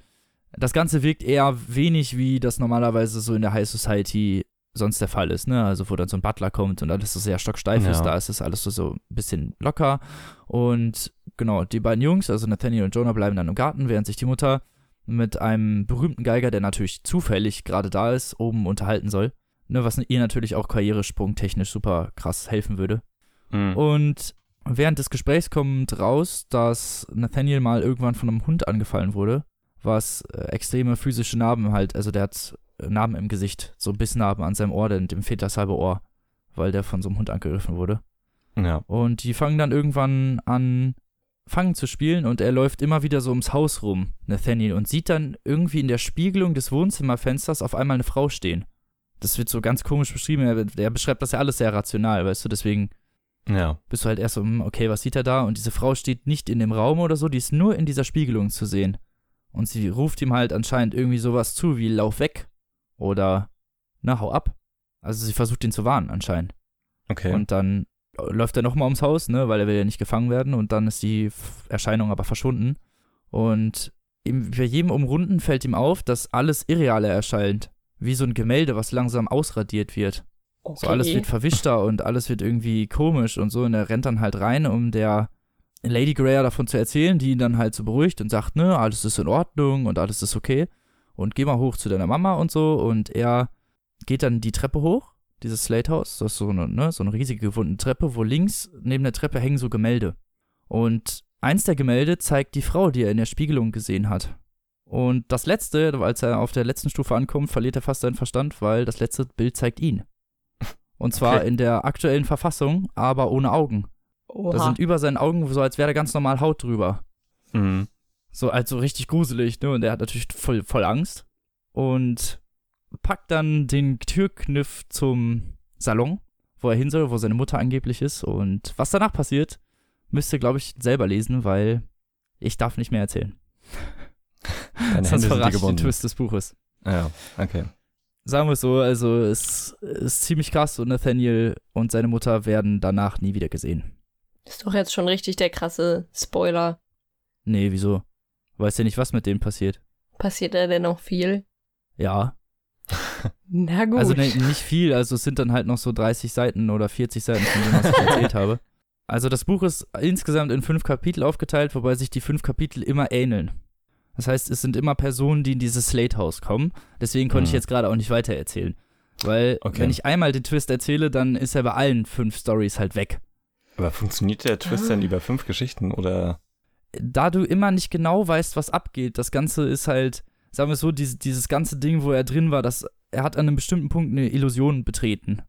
[SPEAKER 1] das Ganze wirkt eher wenig, wie das normalerweise so in der High Society sonst der Fall ist, ne? Also wo dann so ein Butler kommt und alles so sehr stocksteif ja. ist, da ist es alles so, so ein bisschen locker. Und genau, die beiden Jungs, also Nathaniel und Jonah, bleiben dann im Garten, während sich die Mutter mit einem berühmten Geiger, der natürlich zufällig gerade da ist, oben unterhalten soll. Ne, was ihr natürlich auch karrieresprungtechnisch super krass helfen würde. Mhm. Und während des Gesprächs kommt raus, dass Nathaniel mal irgendwann von einem Hund angefallen wurde, was äh, extreme physische Narben halt, also der hat Narben im Gesicht, so Bissnarben an seinem Ohr, dem fehlt das halbe Ohr, weil der von so einem Hund angegriffen wurde. Ja. Und die fangen dann irgendwann an, fangen zu spielen und er läuft immer wieder so ums Haus rum, Nathaniel, und sieht dann irgendwie in der Spiegelung des Wohnzimmerfensters auf einmal eine Frau stehen. Das wird so ganz komisch beschrieben. Er, er beschreibt das ja alles sehr rational, weißt du, deswegen ja. bist du halt erst so, hm, okay, was sieht er da? Und diese Frau steht nicht in dem Raum oder so, die ist nur in dieser Spiegelung zu sehen. Und sie ruft ihm halt anscheinend irgendwie sowas zu, wie lauf weg. Oder, na, hau ab. Also sie versucht ihn zu warnen, anscheinend. Okay. Und dann läuft er nochmal ums Haus, ne, weil er will ja nicht gefangen werden. Und dann ist die Erscheinung aber verschwunden. Und bei jedem Umrunden fällt ihm auf, dass alles irrealer erscheint. Wie so ein Gemälde, was langsam ausradiert wird. Okay. So alles wird verwischter und alles wird irgendwie komisch und so. Und er rennt dann halt rein, um der Lady Greer davon zu erzählen, die ihn dann halt so beruhigt und sagt, ne, alles ist in Ordnung und alles ist okay und geh mal hoch zu deiner Mama und so. Und er geht dann die Treppe hoch, dieses Slate House. Das ist so eine, ne, so eine riesige gewundene Treppe, wo links neben der Treppe hängen so Gemälde. Und eins der Gemälde zeigt die Frau, die er in der Spiegelung gesehen hat. Und das letzte, als er auf der letzten Stufe ankommt, verliert er fast seinen Verstand, weil das letzte Bild zeigt ihn. Und zwar okay. in der aktuellen Verfassung, aber ohne Augen. Oha. Da sind über seinen Augen so, als wäre da ganz normal Haut drüber. Mhm. So, also richtig gruselig, ne? Und er hat natürlich voll, voll Angst. Und packt dann den Türkniff zum Salon, wo er hin soll, wo seine Mutter angeblich ist. Und was danach passiert, müsst ihr, glaube ich, selber lesen, weil ich darf nicht mehr erzählen. Deine Sonst verrate ich den Twist des Buches.
[SPEAKER 2] Ja, okay.
[SPEAKER 1] Sagen wir es so, also es ist ziemlich krass und Nathaniel und seine Mutter werden danach nie wieder gesehen.
[SPEAKER 3] Ist doch jetzt schon richtig der krasse Spoiler.
[SPEAKER 1] Nee, wieso? Weißt ja nicht, was mit denen passiert.
[SPEAKER 3] Passiert da denn noch viel?
[SPEAKER 1] Ja. [laughs]
[SPEAKER 3] Na gut.
[SPEAKER 1] Also ne, nicht viel, also es sind dann halt noch so 30 Seiten oder 40 Seiten, von denen was ich erzählt habe. [laughs] Also das Buch ist insgesamt in fünf Kapitel aufgeteilt, wobei sich die fünf Kapitel immer ähneln. Das heißt, es sind immer Personen, die in dieses Slate House kommen. Deswegen konnte mhm. ich jetzt gerade auch nicht weiter erzählen. Weil, okay. wenn ich einmal den Twist erzähle, dann ist er bei allen fünf Stories halt weg.
[SPEAKER 2] Aber funktioniert der Twist ah. dann über fünf Geschichten oder?
[SPEAKER 1] da du immer nicht genau weißt, was abgeht, das Ganze ist halt, sagen wir so, dieses, dieses ganze Ding, wo er drin war, das, er hat an einem bestimmten Punkt eine Illusion betreten.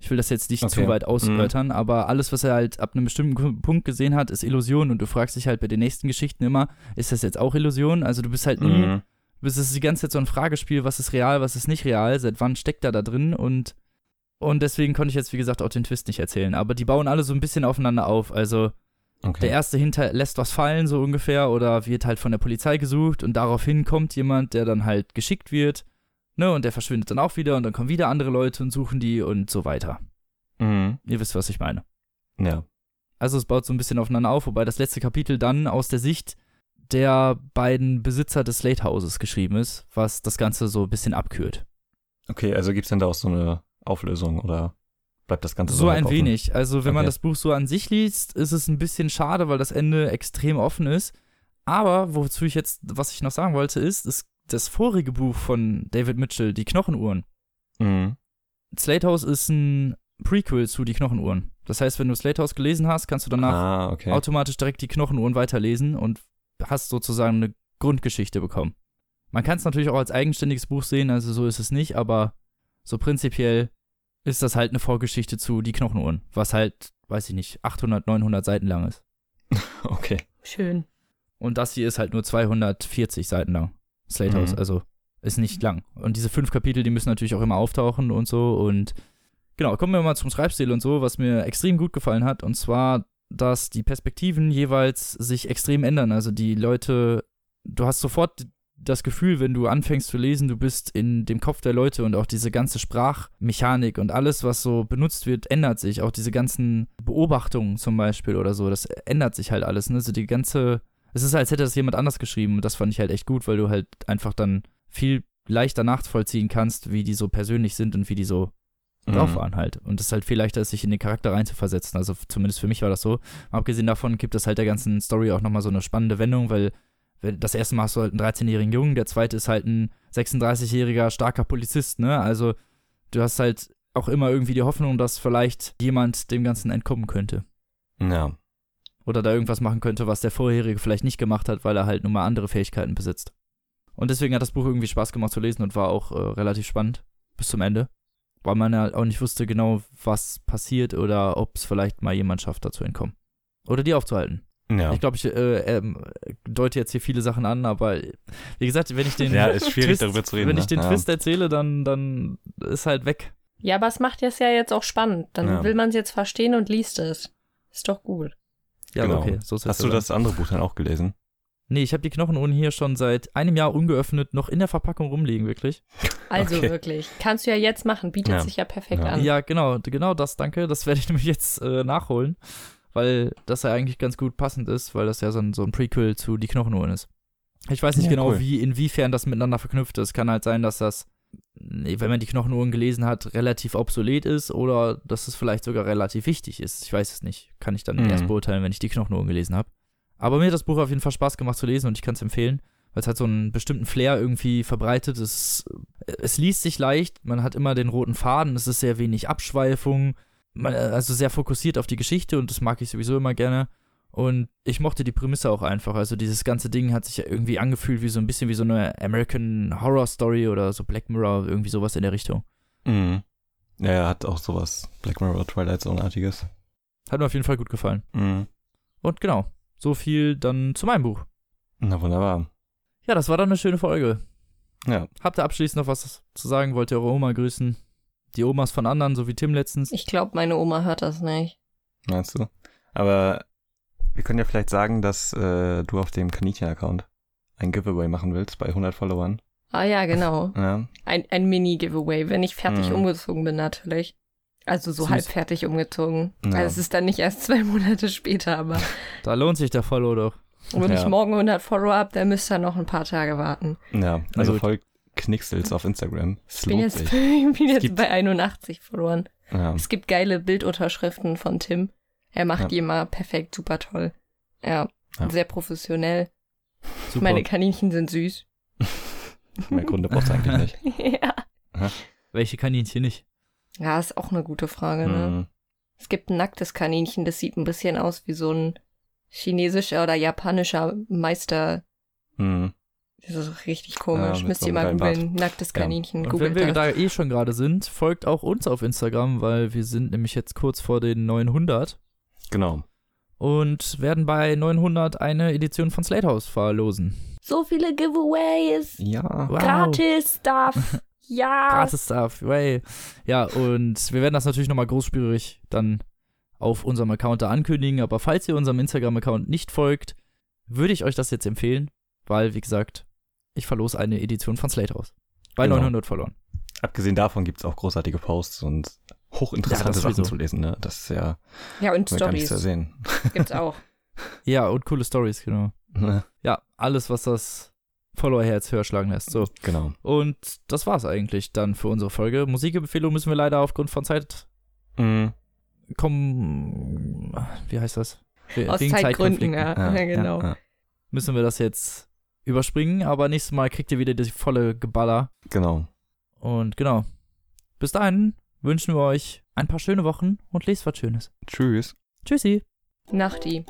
[SPEAKER 1] Ich will das jetzt nicht okay. zu weit ausörtern, mhm. aber alles, was er halt ab einem bestimmten Punkt gesehen hat, ist Illusion und du fragst dich halt bei den nächsten Geschichten immer, ist das jetzt auch Illusion? Also du bist halt nie, mhm. bist es die ganze Zeit so ein Fragespiel, was ist real, was ist nicht real, seit wann steckt er da drin und und deswegen konnte ich jetzt, wie gesagt, auch den Twist nicht erzählen. Aber die bauen alle so ein bisschen aufeinander auf. Also,
[SPEAKER 2] Okay.
[SPEAKER 1] Der erste hinterlässt was fallen, so ungefähr, oder wird halt von der Polizei gesucht und daraufhin kommt jemand, der dann halt geschickt wird, ne, und der verschwindet dann auch wieder und dann kommen wieder andere Leute und suchen die und so weiter.
[SPEAKER 2] mhm.
[SPEAKER 1] Ihr wisst, was ich meine.
[SPEAKER 2] Ja.
[SPEAKER 1] Also es baut so ein bisschen aufeinander auf, wobei das letzte Kapitel dann aus der Sicht der beiden Besitzer des Slate Houses geschrieben ist, was das Ganze so ein bisschen abkühlt.
[SPEAKER 2] Okay, also gibt's denn da auch so eine Auflösung oder bleibt das Ganze so,
[SPEAKER 1] So ein
[SPEAKER 2] offen?
[SPEAKER 1] wenig. Also wenn man
[SPEAKER 2] Okay.
[SPEAKER 1] das Buch so an sich liest, ist es ein bisschen schade, weil das Ende extrem offen ist. Aber wozu ich jetzt, was ich noch sagen wollte, ist, ist das vorige Buch von David Mitchell, Die Knochenuhren.
[SPEAKER 2] Mhm.
[SPEAKER 1] Slate House ist ein Prequel zu Die Knochenuhren. Das heißt, wenn du Slate House gelesen hast, kannst du danach
[SPEAKER 2] Ah, okay.
[SPEAKER 1] automatisch direkt die Knochenuhren weiterlesen und hast sozusagen eine Grundgeschichte bekommen. Man kann es natürlich auch als eigenständiges Buch sehen, also so ist es nicht, aber so prinzipiell ist das halt eine Vorgeschichte zu Die Knochenuhren, was halt, weiß ich nicht, 800, 900 Seiten lang ist. [laughs]
[SPEAKER 2] Okay.
[SPEAKER 3] Schön.
[SPEAKER 1] Und das hier ist halt nur 240 Seiten lang. Slate House,
[SPEAKER 2] Mhm.
[SPEAKER 1] also ist nicht lang. Und diese fünf Kapitel, die müssen natürlich auch immer auftauchen und so. Und genau, kommen wir mal zum Schreibstil und so, was mir extrem gut gefallen hat. Und zwar, dass die Perspektiven jeweils sich extrem ändern. Also die Leute, du hast sofort das Gefühl, wenn du anfängst zu lesen, du bist in dem Kopf der Leute und auch diese ganze Sprachmechanik und alles, was so benutzt wird, ändert sich. Auch diese ganzen Beobachtungen zum Beispiel oder so, das ändert sich halt alles. Ne? Also die ganze es ist, als hätte das jemand anders geschrieben und das fand ich halt echt gut, weil du halt einfach dann viel leichter nachvollziehen kannst, wie die so persönlich sind und wie die so drauf
[SPEAKER 2] Mhm.
[SPEAKER 1] waren halt. Und es ist halt viel leichter, ist, sich in den Charakter reinzuversetzen. Also zumindest für mich war das so. Abgesehen davon gibt es halt der ganzen Story auch nochmal so eine spannende Wendung, weil das erste Mal hast du halt einen 13-jährigen Jungen, der zweite ist halt ein 36-jähriger starker Polizist, ne? Also du hast halt auch immer irgendwie die Hoffnung, dass vielleicht jemand dem Ganzen entkommen könnte.
[SPEAKER 2] Ja.
[SPEAKER 1] Oder da irgendwas machen könnte, was der vorherige vielleicht nicht gemacht hat, weil er halt nun mal andere Fähigkeiten besitzt. Und deswegen hat das Buch irgendwie Spaß gemacht zu lesen und war auch äh, relativ spannend bis zum Ende. Weil man ja auch nicht wusste genau, was passiert oder ob es vielleicht mal jemand schafft, da zu entkommen. Oder die aufzuhalten.
[SPEAKER 2] Ja.
[SPEAKER 1] Ich glaube, ich äh, ähm, deute jetzt hier viele Sachen an, aber wie gesagt, wenn ich den,
[SPEAKER 2] Ja, ist schwierig,
[SPEAKER 1] Twist,
[SPEAKER 2] darüber zu reden,
[SPEAKER 1] wenn
[SPEAKER 2] ne?
[SPEAKER 1] ich den
[SPEAKER 2] Ja.
[SPEAKER 1] Twist erzähle, dann, dann ist halt weg.
[SPEAKER 3] Ja, aber es macht es ja jetzt auch spannend. Dann
[SPEAKER 2] Ja.
[SPEAKER 3] will man es jetzt verstehen und liest es. Ist doch gut.
[SPEAKER 1] Ja,
[SPEAKER 2] Genau.
[SPEAKER 1] okay. So ist
[SPEAKER 2] Hast du das andere Buch dann auch gelesen?
[SPEAKER 1] Nee, ich habe die Knochenuhren hier schon seit einem Jahr ungeöffnet noch in der Verpackung rumliegen, wirklich.
[SPEAKER 3] Also
[SPEAKER 2] Okay.
[SPEAKER 3] wirklich. Kannst du ja jetzt machen. Bietet
[SPEAKER 2] Ja.
[SPEAKER 3] sich ja perfekt
[SPEAKER 2] Ja.
[SPEAKER 3] an.
[SPEAKER 1] Ja, genau, genau das, danke. Das werde ich [laughs] nämlich jetzt äh, nachholen, weil das ja eigentlich ganz gut passend ist, weil das ja so ein, so ein Prequel zu Die Knochenuhren ist. Ich weiß nicht
[SPEAKER 2] Ja,
[SPEAKER 1] genau,
[SPEAKER 2] cool.
[SPEAKER 1] wie, inwiefern das miteinander verknüpft ist. Kann halt sein, dass das, wenn man die Knochenuhren gelesen hat, relativ obsolet ist oder dass es vielleicht sogar relativ wichtig ist. Ich weiß es nicht. Kann ich dann
[SPEAKER 2] Mhm.
[SPEAKER 1] erst beurteilen, wenn ich die Knochenuhren gelesen habe. Aber mir hat das Buch auf jeden Fall Spaß gemacht zu lesen und ich kann es empfehlen, weil es hat so einen bestimmten Flair irgendwie verbreitet. Es, es liest sich leicht, man hat immer den roten Faden, es ist sehr wenig Abschweifung, man, also sehr fokussiert auf die Geschichte und das mag ich sowieso immer gerne. Und ich mochte die Prämisse auch einfach. Also dieses ganze Ding hat sich ja irgendwie angefühlt wie so ein bisschen wie so eine American Horror Story oder so Black Mirror, irgendwie sowas in der Richtung.
[SPEAKER 2] Mhm. Ja, er hat auch sowas Black Mirror Twilight Zone-artiges.
[SPEAKER 1] Hat mir auf jeden Fall gut gefallen.
[SPEAKER 2] Mhm.
[SPEAKER 1] Und genau, so viel dann zu meinem Buch.
[SPEAKER 2] Na wunderbar.
[SPEAKER 1] Ja, das war dann eine schöne Folge.
[SPEAKER 2] Ja.
[SPEAKER 1] Habt ihr abschließend noch was zu sagen? Wollt ihr eure Oma grüßen? Die Omas von anderen, so wie Tim letztens?
[SPEAKER 3] Ich glaube, meine Oma hört das nicht.
[SPEAKER 2] Meinst du? Aber wir können ja vielleicht sagen, dass äh, du auf dem Kaninchen-Account ein Giveaway machen willst bei 100 Followern.
[SPEAKER 3] Ah ja, genau. [laughs]
[SPEAKER 2] Ja.
[SPEAKER 3] Ein, ein Mini-Giveaway, wenn ich fertig
[SPEAKER 2] Mhm.
[SPEAKER 3] umgezogen bin, natürlich. Also so halb fertig umgezogen.
[SPEAKER 2] Ja.
[SPEAKER 3] Also es ist dann nicht erst zwei [laughs] Monate später, aber [laughs]
[SPEAKER 1] Da lohnt sich der Follow doch.
[SPEAKER 3] wenn
[SPEAKER 2] Ja.
[SPEAKER 3] ich morgen 100 Follower habe, dann müsst ihr noch ein paar Tage warten.
[SPEAKER 2] Ja, also folgt Knicksels auf Instagram. Es
[SPEAKER 3] Ich bin jetzt, ich bin jetzt bei 81 Followern.
[SPEAKER 2] Ja.
[SPEAKER 3] Es gibt geile Bildunterschriften von Tim. Er macht
[SPEAKER 2] Ja.
[SPEAKER 3] die immer perfekt, super toll. Ja,
[SPEAKER 2] Ja.
[SPEAKER 3] sehr professionell.
[SPEAKER 1] Super.
[SPEAKER 3] Meine Kaninchen sind süß. [laughs]
[SPEAKER 2] Mehr Gründe braucht es eigentlich nicht. [laughs]
[SPEAKER 3] ja.
[SPEAKER 1] Welche Kaninchen nicht?
[SPEAKER 3] ja, ist auch eine gute Frage, ne?
[SPEAKER 2] Mhm.
[SPEAKER 3] Es gibt ein nacktes Kaninchen, das sieht ein bisschen aus wie so ein chinesischer oder japanischer Meister.
[SPEAKER 2] Mhm.
[SPEAKER 3] Das ist richtig komisch.
[SPEAKER 2] Ja,
[SPEAKER 3] Müsst
[SPEAKER 2] so
[SPEAKER 3] ihr mal googeln. Nacktes
[SPEAKER 2] Ja.
[SPEAKER 3] Kaninchen.
[SPEAKER 1] Und wenn wir
[SPEAKER 3] das.
[SPEAKER 1] da eh schon gerade sind, folgt auch uns auf Instagram, weil wir sind nämlich jetzt kurz vor den 900
[SPEAKER 2] Genau.
[SPEAKER 1] und werden bei 900 eine Edition von Slate House verlosen.
[SPEAKER 3] So viele Giveaways.
[SPEAKER 2] Ja.
[SPEAKER 1] Wow.
[SPEAKER 3] Gratis Stuff. [laughs] ja.
[SPEAKER 1] Gratis Stuff, way. Ja, und wir werden das natürlich nochmal großspurig dann auf unserem Account da ankündigen. Aber falls ihr unserem Instagram-Account nicht folgt, würde ich euch das jetzt empfehlen, weil, wie gesagt, ich verlose eine Edition von Slate aus. Bei
[SPEAKER 2] Genau.
[SPEAKER 1] 900 verloren.
[SPEAKER 2] Abgesehen davon gibt's auch großartige Posts und hochinteressante
[SPEAKER 1] das
[SPEAKER 2] Sachen zu lesen, ne? Das ist ja
[SPEAKER 3] Ja, und Stories
[SPEAKER 2] ersehen. [laughs]
[SPEAKER 3] gibt's auch.
[SPEAKER 1] Ja, und coole Stories, genau.
[SPEAKER 2] Ne?
[SPEAKER 1] Ja, alles, was das Follower-Herz höher schlagen lässt. So.
[SPEAKER 2] genau.
[SPEAKER 1] Und das war's eigentlich dann für unsere Folge. Musikempfehlung müssen wir leider aufgrund von Zeit
[SPEAKER 2] Mhm.
[SPEAKER 1] kommen. Wie heißt das? We-
[SPEAKER 3] Aus
[SPEAKER 1] wegen
[SPEAKER 3] Zeitgründen,
[SPEAKER 1] Zeitkonflikten.
[SPEAKER 3] ja. ja, [laughs] genau.
[SPEAKER 2] Ja,
[SPEAKER 1] Müssen wir das jetzt überspringen, aber nächstes Mal kriegt ihr wieder die volle Geballer.
[SPEAKER 2] genau.
[SPEAKER 1] Und genau. Bis dahin wünschen wir euch ein paar schöne Wochen und lest was Schönes.
[SPEAKER 2] Tschüss.
[SPEAKER 1] Tschüssi.
[SPEAKER 3] Nachti.